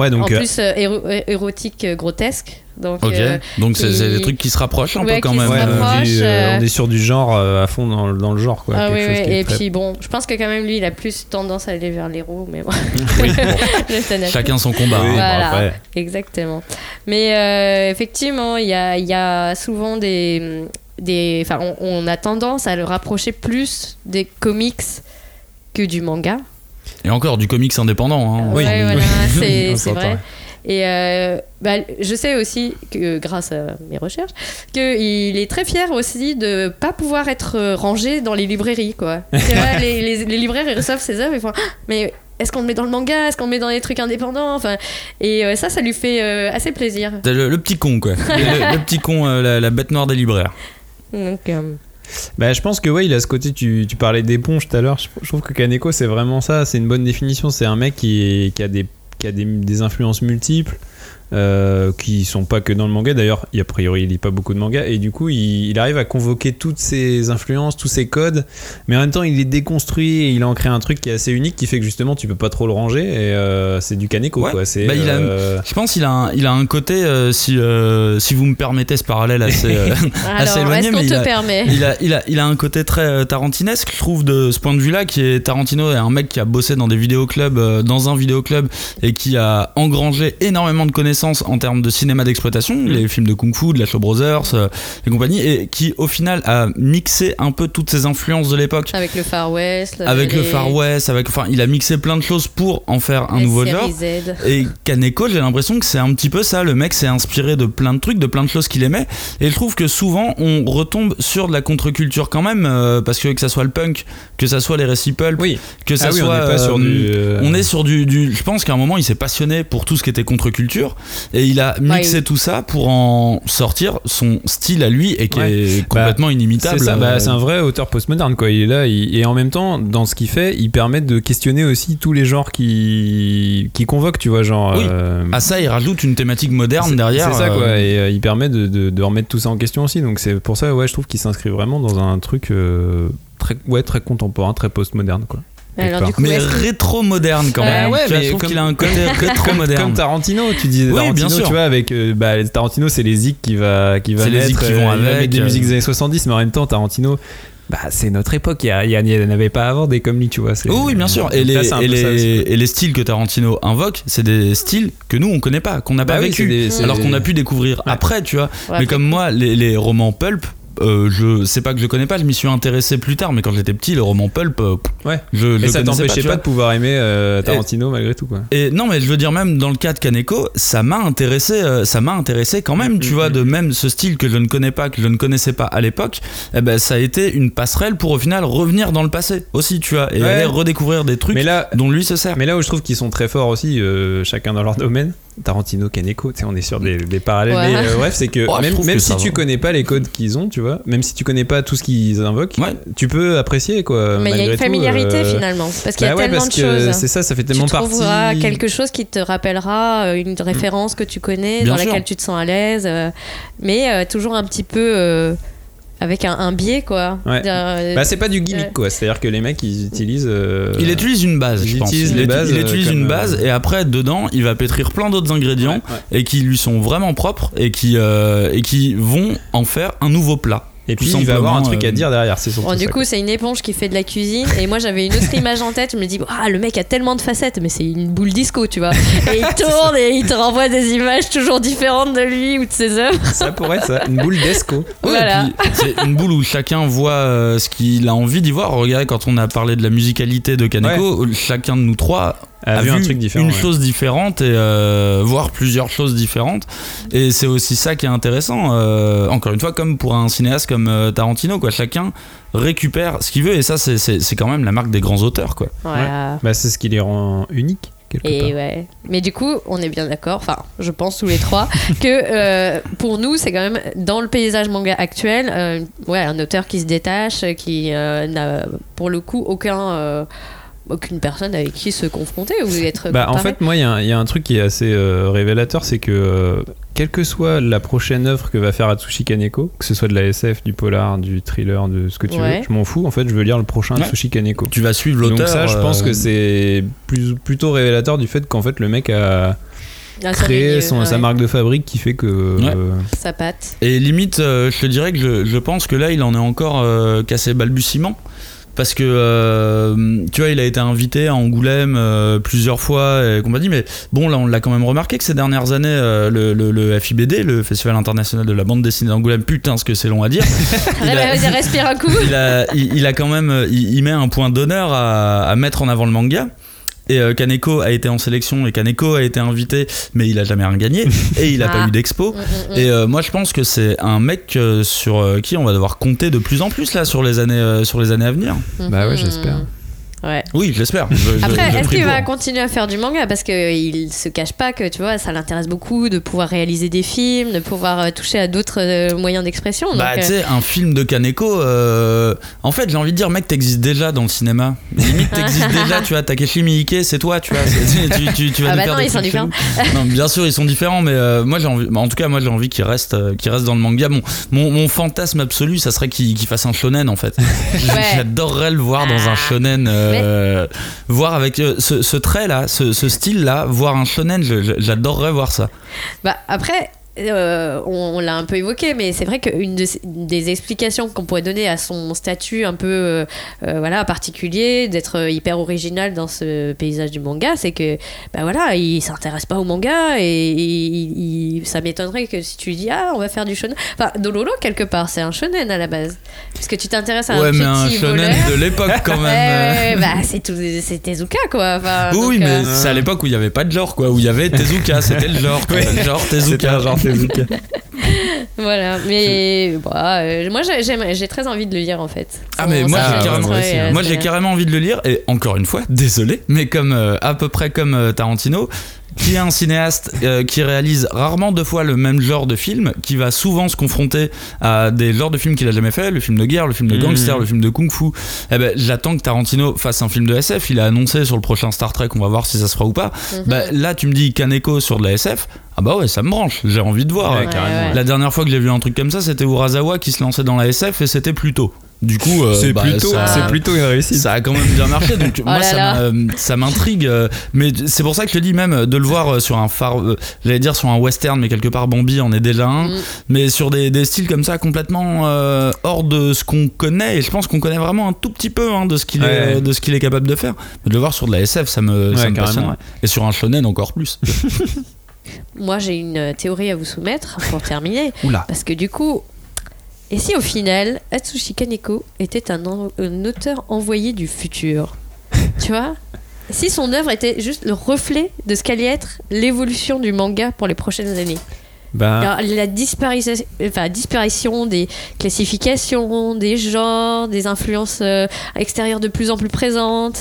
[SPEAKER 2] Ouais,
[SPEAKER 1] en
[SPEAKER 2] donc. euh,
[SPEAKER 1] plus euh, éro- érotique euh, grotesque. Donc, euh,
[SPEAKER 3] donc c'est, des trucs qui se rapprochent un
[SPEAKER 1] Ouais,
[SPEAKER 3] peu quand même.
[SPEAKER 2] ouais,
[SPEAKER 3] euh,
[SPEAKER 2] euh,
[SPEAKER 1] euh,
[SPEAKER 2] on est sur du genre euh, à fond dans, dans le genre, quoi.
[SPEAKER 1] Ah oui,
[SPEAKER 2] chose
[SPEAKER 1] oui.
[SPEAKER 2] qui
[SPEAKER 1] Et
[SPEAKER 2] très-
[SPEAKER 1] puis bon, je pense que quand même lui, il a plus tendance à aller vers l'héros, mais bon.
[SPEAKER 2] Oui.
[SPEAKER 3] Chacun son combat.
[SPEAKER 2] Oui,
[SPEAKER 3] hein.
[SPEAKER 2] bon, après.
[SPEAKER 1] Exactement. Mais euh, effectivement, il y a, y a souvent des. des on, on a tendance à le rapprocher plus des comics que du manga.
[SPEAKER 3] Et encore du comics indépendant. hein.
[SPEAKER 2] Oui.
[SPEAKER 1] Ouais, voilà, c'est vrai. Et euh, bah, je sais aussi que grâce à mes recherches, qu'il est très fier aussi de pas pouvoir être euh, rangé dans les librairies, quoi. Les, les, les libraires ils reçoivent ses œuvres, ils font Ah, mais est-ce qu'on le met dans le manga, est-ce qu'on le met dans les trucs indépendants, enfin. Et euh, ça, ça lui fait euh, assez plaisir.
[SPEAKER 3] Le, le petit con quoi. le, le petit con, euh, la, la bête noire des libraires.
[SPEAKER 1] Donc, euh,
[SPEAKER 2] Bah, je pense que ouais, il a ce côté. Tu, parlais d'éponge tout à l'heure. Je, trouve que Kaneko, c'est vraiment ça. C'est une bonne définition. C'est un mec qui, a des influences multiples. Euh, qui sont pas que dans le manga. D'ailleurs a priori il lit pas beaucoup de manga. Et du coup il, il arrive à convoquer toutes ces influences tous ces codes. Mais en même temps il les déconstruit et il en crée un truc qui est assez unique qui fait que justement tu peux pas trop le ranger. Et euh, c'est du Kaneko
[SPEAKER 3] Ouais.
[SPEAKER 2] quoi. C'est
[SPEAKER 3] Bah, il a-
[SPEAKER 2] euh,
[SPEAKER 3] Je pense qu'il a un, il a un côté, euh, si, euh, si vous me permettez ce parallèle assez, euh, assez
[SPEAKER 1] alors,
[SPEAKER 3] éloigné, mais il
[SPEAKER 1] te
[SPEAKER 3] a,
[SPEAKER 1] permet
[SPEAKER 3] il, a, il, a, il a un côté très tarantinesque, je trouve, de ce point de vue-là, qui est Tarantino est un mec qui a bossé dans des vidéoclubs, euh, dans un vidéoclub, et qui a engrangé énormément de connaissances en termes de cinéma d'exploitation, les films de Kung Fu, de la Shaw Brothers euh, et compagnie, et qui au final a mixé un peu toutes ces influences de l'époque.
[SPEAKER 1] Avec le Far West.
[SPEAKER 3] Avec le Far West, avec, enfin, il a mixé plein de choses pour en faire un
[SPEAKER 1] les
[SPEAKER 3] nouveau genre.
[SPEAKER 1] Z.
[SPEAKER 3] Et Kaneko, j'ai l'impression que c'est un petit peu ça. Le mec s'est inspiré de plein de trucs, de plein de choses qu'il aimait. Et je trouve que souvent, on retombe sur de la contre-culture quand même, euh, parce que que ça soit le punk, que ça soit les récits pulp,
[SPEAKER 2] oui
[SPEAKER 3] que ça
[SPEAKER 2] ah oui
[SPEAKER 3] soit.
[SPEAKER 2] on n'est pas sur
[SPEAKER 3] euh,
[SPEAKER 2] du euh,
[SPEAKER 3] on est sur du, du- Je pense qu'à un moment, il s'est passionné pour tout ce qui était contre-culture et il a mixé tout ça pour en sortir son style à lui et qui
[SPEAKER 2] Ouais.
[SPEAKER 3] est complètement inimitable.
[SPEAKER 2] C'est bah,
[SPEAKER 3] Euh,
[SPEAKER 2] c'est un vrai auteur postmoderne quoi. Il est là il- et en même temps dans ce qu'il fait, il permet de questionner aussi tous les genres qui qui convoquent, tu vois, genre.
[SPEAKER 3] Oui.
[SPEAKER 2] euh,
[SPEAKER 3] À ça, il rajoute une thématique moderne derrière.
[SPEAKER 2] C'est ça
[SPEAKER 3] euh,
[SPEAKER 2] quoi. Et euh, il permet de, de, de remettre tout ça en question aussi. Donc c'est pour ça ouais, je trouve qu'il s'inscrit vraiment dans un truc euh, très ouais très contemporain, très postmoderne quoi.
[SPEAKER 1] Alors, du coup,
[SPEAKER 3] mais
[SPEAKER 1] est-ce que-
[SPEAKER 3] rétro-moderne quand même.
[SPEAKER 1] Euh,
[SPEAKER 2] ouais,
[SPEAKER 3] Tu vois,
[SPEAKER 2] mais
[SPEAKER 3] je trouve
[SPEAKER 2] comme-
[SPEAKER 3] qu'il a un côté rétro-moderne.
[SPEAKER 2] Comme Tarantino, tu disais
[SPEAKER 3] Oui,
[SPEAKER 2] Tarantino,
[SPEAKER 3] bien sûr.
[SPEAKER 2] tu vois, avec euh, bah, Tarantino, c'est les zik qui va, qui va
[SPEAKER 3] C'est les
[SPEAKER 2] mettre,
[SPEAKER 3] zik qui vont
[SPEAKER 2] euh,
[SPEAKER 3] avec,
[SPEAKER 2] mettre des
[SPEAKER 3] euh.
[SPEAKER 2] musiques des années 70, mais en même temps, Tarantino, bah, c'est notre époque. Il y, a- il y, a- il y en avait pas avant des comme lui, tu vois.
[SPEAKER 3] Oh oui, bien sûr. Et les,
[SPEAKER 2] là,
[SPEAKER 3] et, les, et les styles que Tarantino invoque, c'est des styles que nous, on connaît pas, qu'on n'a
[SPEAKER 2] Bah
[SPEAKER 3] pas
[SPEAKER 2] oui,
[SPEAKER 3] vécu.
[SPEAKER 2] des-
[SPEAKER 3] alors qu'on a pu découvrir
[SPEAKER 2] Ouais.
[SPEAKER 3] après, tu vois.
[SPEAKER 1] Ouais,
[SPEAKER 3] Mais comme moi, les, les romans pulp, euh, je c'est pas que je connais pas, je m'y suis intéressé plus tard, mais quand j'étais petit, le roman pulp, euh,
[SPEAKER 2] Ouais.
[SPEAKER 3] je, je
[SPEAKER 2] Et ça t'empêchait pas, de pouvoir aimer euh, Tarantino malgré tout, quoi.
[SPEAKER 3] Et non, mais je veux dire même dans le cas de Kaneko, ça m'a intéressé, euh, ça m'a intéressé quand même, tu vois, de même ce style que je ne connais pas, que je ne connaissais pas à l'époque, eh ben ça a été une passerelle pour au final revenir dans le passé aussi, tu vois, et
[SPEAKER 2] Ouais.
[SPEAKER 3] aller redécouvrir des trucs
[SPEAKER 2] Mais là,
[SPEAKER 3] dont lui se sert.
[SPEAKER 2] mais là où je trouve qu'ils sont très forts aussi, euh, chacun dans leur domaine, Tarantino, Kaneko, tu sais, on est sur des, des parallèles.
[SPEAKER 1] Ouais.
[SPEAKER 2] Mais euh, bref, c'est que
[SPEAKER 3] Oh,
[SPEAKER 2] même, même
[SPEAKER 3] que
[SPEAKER 2] si tu
[SPEAKER 3] va.
[SPEAKER 2] connais pas les codes qu'ils ont, tu vois, même si tu connais pas tout ce qu'ils invoquent,
[SPEAKER 3] Ouais.
[SPEAKER 2] tu peux apprécier, quoi.
[SPEAKER 1] Mais il y a une
[SPEAKER 2] tout,
[SPEAKER 1] familiarité
[SPEAKER 2] euh,
[SPEAKER 1] finalement. Parce qu'il y a
[SPEAKER 2] bah ouais,
[SPEAKER 1] tellement
[SPEAKER 2] parce
[SPEAKER 1] de choses.
[SPEAKER 2] C'est ça, ça fait
[SPEAKER 1] tu
[SPEAKER 2] tellement partie.
[SPEAKER 1] trouveras quelque chose qui te rappellera euh, une référence que tu connais,
[SPEAKER 3] Bien
[SPEAKER 1] dans
[SPEAKER 3] sûr.
[SPEAKER 1] laquelle tu te sens à l'aise, euh, mais euh, toujours un petit peu euh, avec un, un biais, quoi.
[SPEAKER 2] Ouais.
[SPEAKER 1] Euh,
[SPEAKER 2] Bah, c'est pas du gimmick,
[SPEAKER 1] Ouais.
[SPEAKER 2] quoi. C'est-à-dire que les mecs, ils utilisent. euh,
[SPEAKER 3] Il utilise une base,
[SPEAKER 2] il
[SPEAKER 3] je pense.
[SPEAKER 2] les bases,
[SPEAKER 3] il
[SPEAKER 2] euh,
[SPEAKER 3] utilise
[SPEAKER 2] comme,
[SPEAKER 3] une
[SPEAKER 2] euh,
[SPEAKER 3] base et après dedans, il va pétrir plein d'autres ingrédients
[SPEAKER 2] ouais, ouais.
[SPEAKER 3] et qui lui sont vraiment propres et qui euh, et qui vont en faire un nouveau plat.
[SPEAKER 2] Et puis, il va avoir un truc à
[SPEAKER 3] euh,
[SPEAKER 2] dire derrière. C'est surtout
[SPEAKER 1] Bon, du
[SPEAKER 2] ça,
[SPEAKER 1] coup, c'est une éponge qui fait de la cuisine. Et moi, j'avais une autre image en tête. Je me dis, ah, le mec a tellement de facettes, mais c'est une boule disco, tu vois. Et il tourne et il te renvoie des images toujours différentes de lui ou de ses œuvres.
[SPEAKER 2] ça pourrait être ça. Une boule d'esco.
[SPEAKER 3] Ouais,
[SPEAKER 1] Voilà.
[SPEAKER 3] c'est une boule où chacun voit euh, ce qu'il a envie d'y voir. Regardez, quand on a parlé de la musicalité de Kaneko, chacun de nous trois
[SPEAKER 2] A vu un truc différent.
[SPEAKER 3] une
[SPEAKER 2] ouais.
[SPEAKER 3] chose différente et euh, voir plusieurs choses différentes. Et c'est aussi ça qui est intéressant. euh, encore une fois, comme pour un cinéaste comme euh, Tarantino, quoi. Chacun récupère ce qu'il veut et ça, c'est- quand même la marque des grands auteurs, quoi.
[SPEAKER 2] Bah, c'est ce qui les rend uniques, quelque
[SPEAKER 1] Et
[SPEAKER 2] part.
[SPEAKER 1] ouais. Mais du coup, on est bien d'accord, enfin, je pense tous les trois, que euh, pour nous, c'est quand même dans le paysage manga actuel, euh, ouais, un auteur qui se détache, qui euh, n'a pour le coup aucun. Euh, aucune personne avec qui se confronter ou être
[SPEAKER 2] Bah, en fait, moi, il y, a un- il y a un truc qui est assez euh, révélateur, c'est que euh, quelle que soit la prochaine œuvre que va faire Atsushi Kaneko, que ce soit de la SF, du polar, du thriller, de ce que tu
[SPEAKER 1] Ouais.
[SPEAKER 2] veux, je m'en fous. En fait, je veux lire le prochain
[SPEAKER 3] Ouais.
[SPEAKER 2] Atsushi Kaneko.
[SPEAKER 3] Tu vas suivre
[SPEAKER 2] Donc
[SPEAKER 3] l'auteur.
[SPEAKER 2] ça, je pense
[SPEAKER 3] euh,
[SPEAKER 2] que c'est plus, plutôt révélateur du fait qu'en fait, le mec a
[SPEAKER 1] son
[SPEAKER 2] créé
[SPEAKER 1] milieu,
[SPEAKER 2] son,
[SPEAKER 1] ouais,
[SPEAKER 2] sa marque de fabrique qui fait que...
[SPEAKER 3] Ouais.
[SPEAKER 2] euh,
[SPEAKER 1] sa patte.
[SPEAKER 3] Et limite, euh, je te dirais que je, je pense que là, il en est encore euh, qu'à ses balbutiements. Parce que, euh, tu vois, il a été invité à Angoulême euh, plusieurs fois et compagnie, mais bon, là, on l'a quand même remarqué que ces dernières années, euh, le, le- le FIBD, le Festival international de la bande dessinée d'Angoulême, putain, ce que c'est long à dire, il, a,
[SPEAKER 1] Vas-y, respire un coup.
[SPEAKER 3] il, a, il, il a quand même, il, il met un point d'honneur à, à mettre en avant le manga. Et euh, Kaneko a été en sélection et Kaneko a été invité, mais il a jamais rien gagné et il a
[SPEAKER 1] Ah.
[SPEAKER 3] pas eu d'expo.
[SPEAKER 1] Mm, mm, mm.
[SPEAKER 3] Et euh, moi, je pense que c'est un mec euh, sur euh, qui on va devoir compter de plus en plus là sur les années, euh, sur les années à venir.
[SPEAKER 2] Bah ouais, j'espère.
[SPEAKER 1] Ouais.
[SPEAKER 3] Oui, j'espère. Je- je-
[SPEAKER 1] Après,
[SPEAKER 3] je
[SPEAKER 1] est-ce qu'il va continuer à faire du manga? Parce qu'il se cache pas que, tu vois, ça l'intéresse beaucoup de pouvoir réaliser des films, de pouvoir euh, toucher à d'autres euh, moyens d'expression. donc,
[SPEAKER 3] Bah,
[SPEAKER 1] euh,
[SPEAKER 3] tu sais, un film de Kaneko, euh, en fait, j'ai envie de dire, mec, t'existes déjà dans le cinéma. Limite, t'existes déjà, tu vois. Takeshi Miike, c'est toi, tu vois. c'est- Tu, tu, tu vas
[SPEAKER 1] Ah bah non, ils sont différents.
[SPEAKER 3] Non, bien sûr, ils sont différents, mais euh, moi, j'ai envie, bah, en tout cas, moi, j'ai envie qu'il reste, euh, qu'il reste dans le manga. Mon, mon, mon fantasme absolu, ça serait qu'il qu'il fasse un shonen, en fait. J'adorerais le voir dans un shonen, euh, voir avec euh, ce, ce trait-là, ce, ce style-là, voir un shonen, j'adorerais voir ça.
[SPEAKER 1] Bah, après, euh, on, on l'a un peu évoqué, mais c'est vrai qu'une de- des explications qu'on pourrait donner à son statut un peu euh, euh, voilà, particulier, d'être hyper original dans ce paysage du manga, c'est que bah voilà, il s'intéresse pas au manga et il- il- ça m'étonnerait que si tu lui dis ah on va faire du shonen. Enfin, Dololo quelque part, c'est un shonen à la base, puisque tu t'intéresses à
[SPEAKER 3] ouais,
[SPEAKER 1] un
[SPEAKER 3] mais un
[SPEAKER 1] petit
[SPEAKER 3] shonen
[SPEAKER 1] voleur.
[SPEAKER 3] de l'époque quand même.
[SPEAKER 1] ouais, bah c'est tout, c'est Tezuka quoi. Enfin,
[SPEAKER 3] Oui,
[SPEAKER 1] donc,
[SPEAKER 3] mais
[SPEAKER 1] euh,
[SPEAKER 3] c'est à l'époque où il n'y avait pas de genre, quoi. Où il y avait Tezuka, c'était le genre. quoi. Genre Tezuka.
[SPEAKER 2] un genre
[SPEAKER 1] Voilà, mais bah, euh, moi j'ai- très envie de le lire en fait.
[SPEAKER 3] Ah, mais moi, j'ai
[SPEAKER 2] ouais,
[SPEAKER 3] carrément,
[SPEAKER 2] moi aussi,
[SPEAKER 3] moi,
[SPEAKER 1] c'est-
[SPEAKER 3] j'ai carrément envie de le lire. Et encore une fois, désolé, mais comme euh, à peu près comme euh, Tarantino, qui est un cinéaste euh, qui réalise rarement deux fois le même genre de film, qui va souvent se confronter à des genres de films qu'il a jamais fait, le film de guerre, le film de
[SPEAKER 2] Mhm.
[SPEAKER 3] gangster, le film de kung-fu. Eh ben, j'attends que Tarantino fasse un film de SF. Il a annoncé sur le prochain Star Trek, on va voir si ça se fera ou pas.
[SPEAKER 1] Mhm.
[SPEAKER 3] Bah, là, tu me dis Kaneko sur de la SF. Ah bah ouais, ça me branche. J'ai envie de voir.
[SPEAKER 2] Ouais,
[SPEAKER 1] Ouais,
[SPEAKER 2] carrément.
[SPEAKER 1] ouais.
[SPEAKER 3] La dernière fois que j'ai vu un truc comme ça, c'était Urasawa qui se lançait dans la SF et c'était plutôt. Du coup, euh,
[SPEAKER 2] C'est
[SPEAKER 3] bah,
[SPEAKER 2] plutôt,
[SPEAKER 3] ça,
[SPEAKER 2] c'est plutôt une réussite.
[SPEAKER 3] ça a quand même bien marché. Donc moi,
[SPEAKER 1] là
[SPEAKER 3] ça
[SPEAKER 1] là.
[SPEAKER 3] m'a- ça m'intrigue. euh, Mais c'est pour ça que je te dis même de le voir euh, sur un phare, euh, j'allais dire sur un western, mais quelque part Bambi en est déjà un.
[SPEAKER 1] Mm.
[SPEAKER 3] Mais sur des, des styles comme ça, complètement euh, hors de ce qu'on connaît. Et je pense qu'on connaît vraiment un tout petit peu hein, de ce qu'il
[SPEAKER 2] Ouais.
[SPEAKER 3] est, de ce qu'il est capable de faire. Mais de le voir sur de la SF, ça me, ça
[SPEAKER 2] Ouais,
[SPEAKER 3] me
[SPEAKER 2] carrément.
[SPEAKER 3] passionnerait. Et sur un shonen encore plus.
[SPEAKER 1] Moi j'ai une euh, théorie à vous soumettre pour terminer.
[SPEAKER 3] Oula.
[SPEAKER 1] Parce que du coup, Et si au final, Atsushi Kaneko était un, auteur envoyé du futur Tu vois? Si son œuvre était juste le reflet de ce qu'allait être l'évolution du manga pour les prochaines années.
[SPEAKER 2] Bah,
[SPEAKER 1] Alors, la disparition, enfin, disparition des classifications, des genres, des influences euh, extérieures de plus en plus présentes.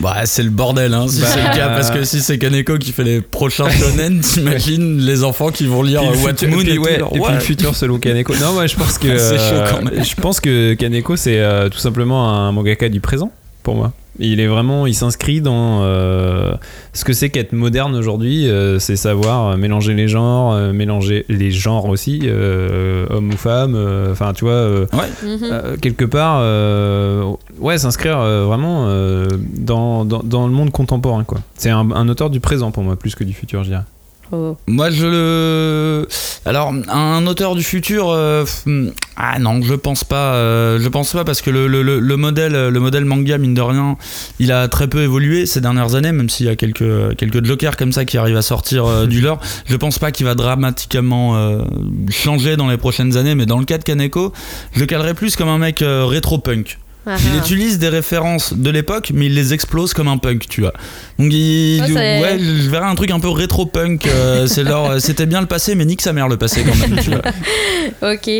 [SPEAKER 3] Bah, c'est le bordel, hein, si
[SPEAKER 2] Bah,
[SPEAKER 3] c'est le cas,
[SPEAKER 2] euh,
[SPEAKER 3] parce que si c'est Kaneko qui fait les prochains shonen, t'imagines les enfants qui vont lire
[SPEAKER 2] le
[SPEAKER 3] What
[SPEAKER 2] futur-
[SPEAKER 3] Moon
[SPEAKER 2] puis
[SPEAKER 3] et,
[SPEAKER 2] ouais, et puis le futur selon Kaneko. Non, moi je pense que
[SPEAKER 3] C'est chaud
[SPEAKER 2] euh,
[SPEAKER 3] quand même.
[SPEAKER 2] je pense que Kaneko c'est euh, tout simplement un mangaka du présent pour moi. Il est vraiment, il s'inscrit dans euh, ce que c'est qu'être moderne aujourd'hui, euh, c'est savoir euh, mélanger les genres, euh, mélanger les genres aussi, euh, homme ou femme. euh, Enfin, tu vois, euh,
[SPEAKER 1] Mhm.
[SPEAKER 2] euh, quelque part, euh, ouais, s'inscrire euh, vraiment euh, dans, dans, dans le monde contemporain, quoi. C'est un, un auteur du présent pour moi, plus que du futur, je dirais.
[SPEAKER 3] Moi, je le. Alors, un auteur du futur. euh, Ah non, je pense pas. euh, je pense pas parce que le, le- le- le modèle, le modèle manga, mine de rien, il a très peu évolué ces dernières années, même s'il y a quelques, quelques jokers comme ça qui arrivent à sortir euh, du leur. Je pense pas qu'il va dramatiquement changer dans les prochaines années, mais dans le cas de Kaneko, je le plus comme un mec rétro-punk.
[SPEAKER 1] Ah,
[SPEAKER 3] Il utilise des références de l'époque, mais il les explose comme un punk, tu vois. Donc, il,
[SPEAKER 1] c'est-
[SPEAKER 3] ouais, je verrais un truc un peu rétro-punk. euh, leur- c'était bien le passé, mais nique sa mère le passé quand même, tu vois.
[SPEAKER 1] Ok,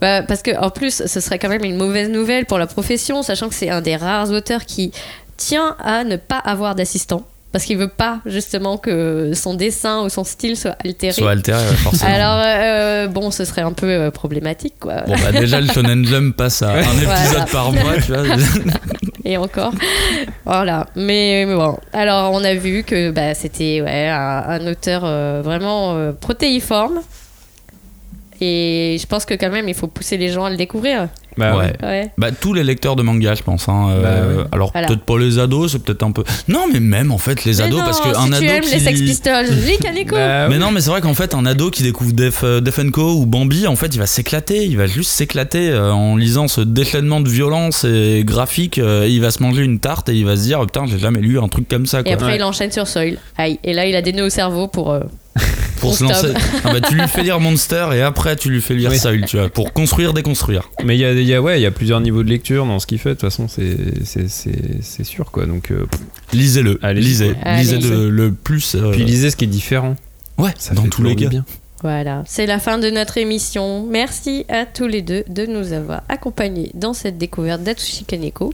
[SPEAKER 1] bah, parce que en plus, ce serait quand même une mauvaise nouvelle pour la profession, sachant que c'est un des rares auteurs qui tient à ne pas avoir d'assistant, parce qu'il veut pas justement que son dessin ou son style soit altéré.
[SPEAKER 3] Soit altéré, forcément.
[SPEAKER 1] Alors euh, bon, ce serait un peu euh, problématique, quoi.
[SPEAKER 3] Bon, bah, déjà, le Shonen Jump passe à un épisode
[SPEAKER 1] Voilà.
[SPEAKER 3] par mois, tu vois.
[SPEAKER 1] Et encore, voilà. Mais, mais bon, alors on a vu que bah, c'était ouais, un, un auteur euh, vraiment protéiforme. Et je pense que quand même, il faut pousser les gens à le découvrir.
[SPEAKER 2] Bah,
[SPEAKER 3] Ouais.
[SPEAKER 1] Ouais.
[SPEAKER 3] Bah, tous les lecteurs de manga, je pense. hein, euh,
[SPEAKER 2] Bah, ouais.
[SPEAKER 3] Alors,
[SPEAKER 1] Voilà.
[SPEAKER 3] peut-être pas les ados, c'est peut-être un peu. Non, mais même en fait, les
[SPEAKER 1] Mais
[SPEAKER 3] ados,
[SPEAKER 1] non,
[SPEAKER 3] parce
[SPEAKER 1] si
[SPEAKER 3] qu'un ado.
[SPEAKER 1] tu aimes
[SPEAKER 3] qui
[SPEAKER 1] les Sex Pistols, lis Kaneko.
[SPEAKER 2] Bah,
[SPEAKER 3] Mais
[SPEAKER 2] oui.
[SPEAKER 3] non, mais c'est vrai qu'en fait, un ado qui découvre Def, euh, Def Co ou Bambi, en fait, il va s'éclater. Il va juste s'éclater euh, en lisant ce déchaînement de violence et graphique. il va se manger une tarte et il va se dire Putain, j'ai jamais lu un truc comme ça.
[SPEAKER 1] Et après,
[SPEAKER 2] Ouais.
[SPEAKER 1] il enchaîne sur Soil. Aïe. Et là, il a des nœuds au cerveau pour. euh,
[SPEAKER 3] pour se lancer. Ah bah, tu lui fais lire Monster et après, tu lui fais lire
[SPEAKER 2] Oui.
[SPEAKER 3] Soul, tu vois, pour construire, déconstruire.
[SPEAKER 2] Mais il y a, y a- ouais, il y a plusieurs niveaux de lecture dans ce qu'il fait. De toute façon, c'est c'est- c'est- c'est sûr, quoi. Donc, euh.
[SPEAKER 3] Lisez-le.
[SPEAKER 2] Allez,
[SPEAKER 3] lisez.
[SPEAKER 1] Allez.
[SPEAKER 3] Lisez de- le plus. euh,
[SPEAKER 2] puis lisez ce qui est différent.
[SPEAKER 3] ouais,
[SPEAKER 2] Ça
[SPEAKER 3] dans
[SPEAKER 2] fait
[SPEAKER 3] tous les cas.
[SPEAKER 2] bien.
[SPEAKER 1] Voilà. C'est la fin de notre émission. Merci à tous les deux de nous avoir accompagnés dans cette découverte d'Atsushi Kaneko.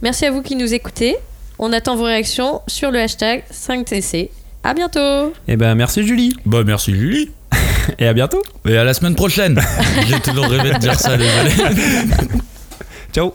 [SPEAKER 1] Merci à vous qui nous écoutez. On attend vos réactions sur le hashtag 5TC. À bientôt
[SPEAKER 2] Et ben, merci Julie.
[SPEAKER 3] Bah, merci Julie.
[SPEAKER 2] Et à bientôt.
[SPEAKER 3] Et à la semaine prochaine. J'ai toujours rêvé de dire ça, désolé.
[SPEAKER 2] Ciao.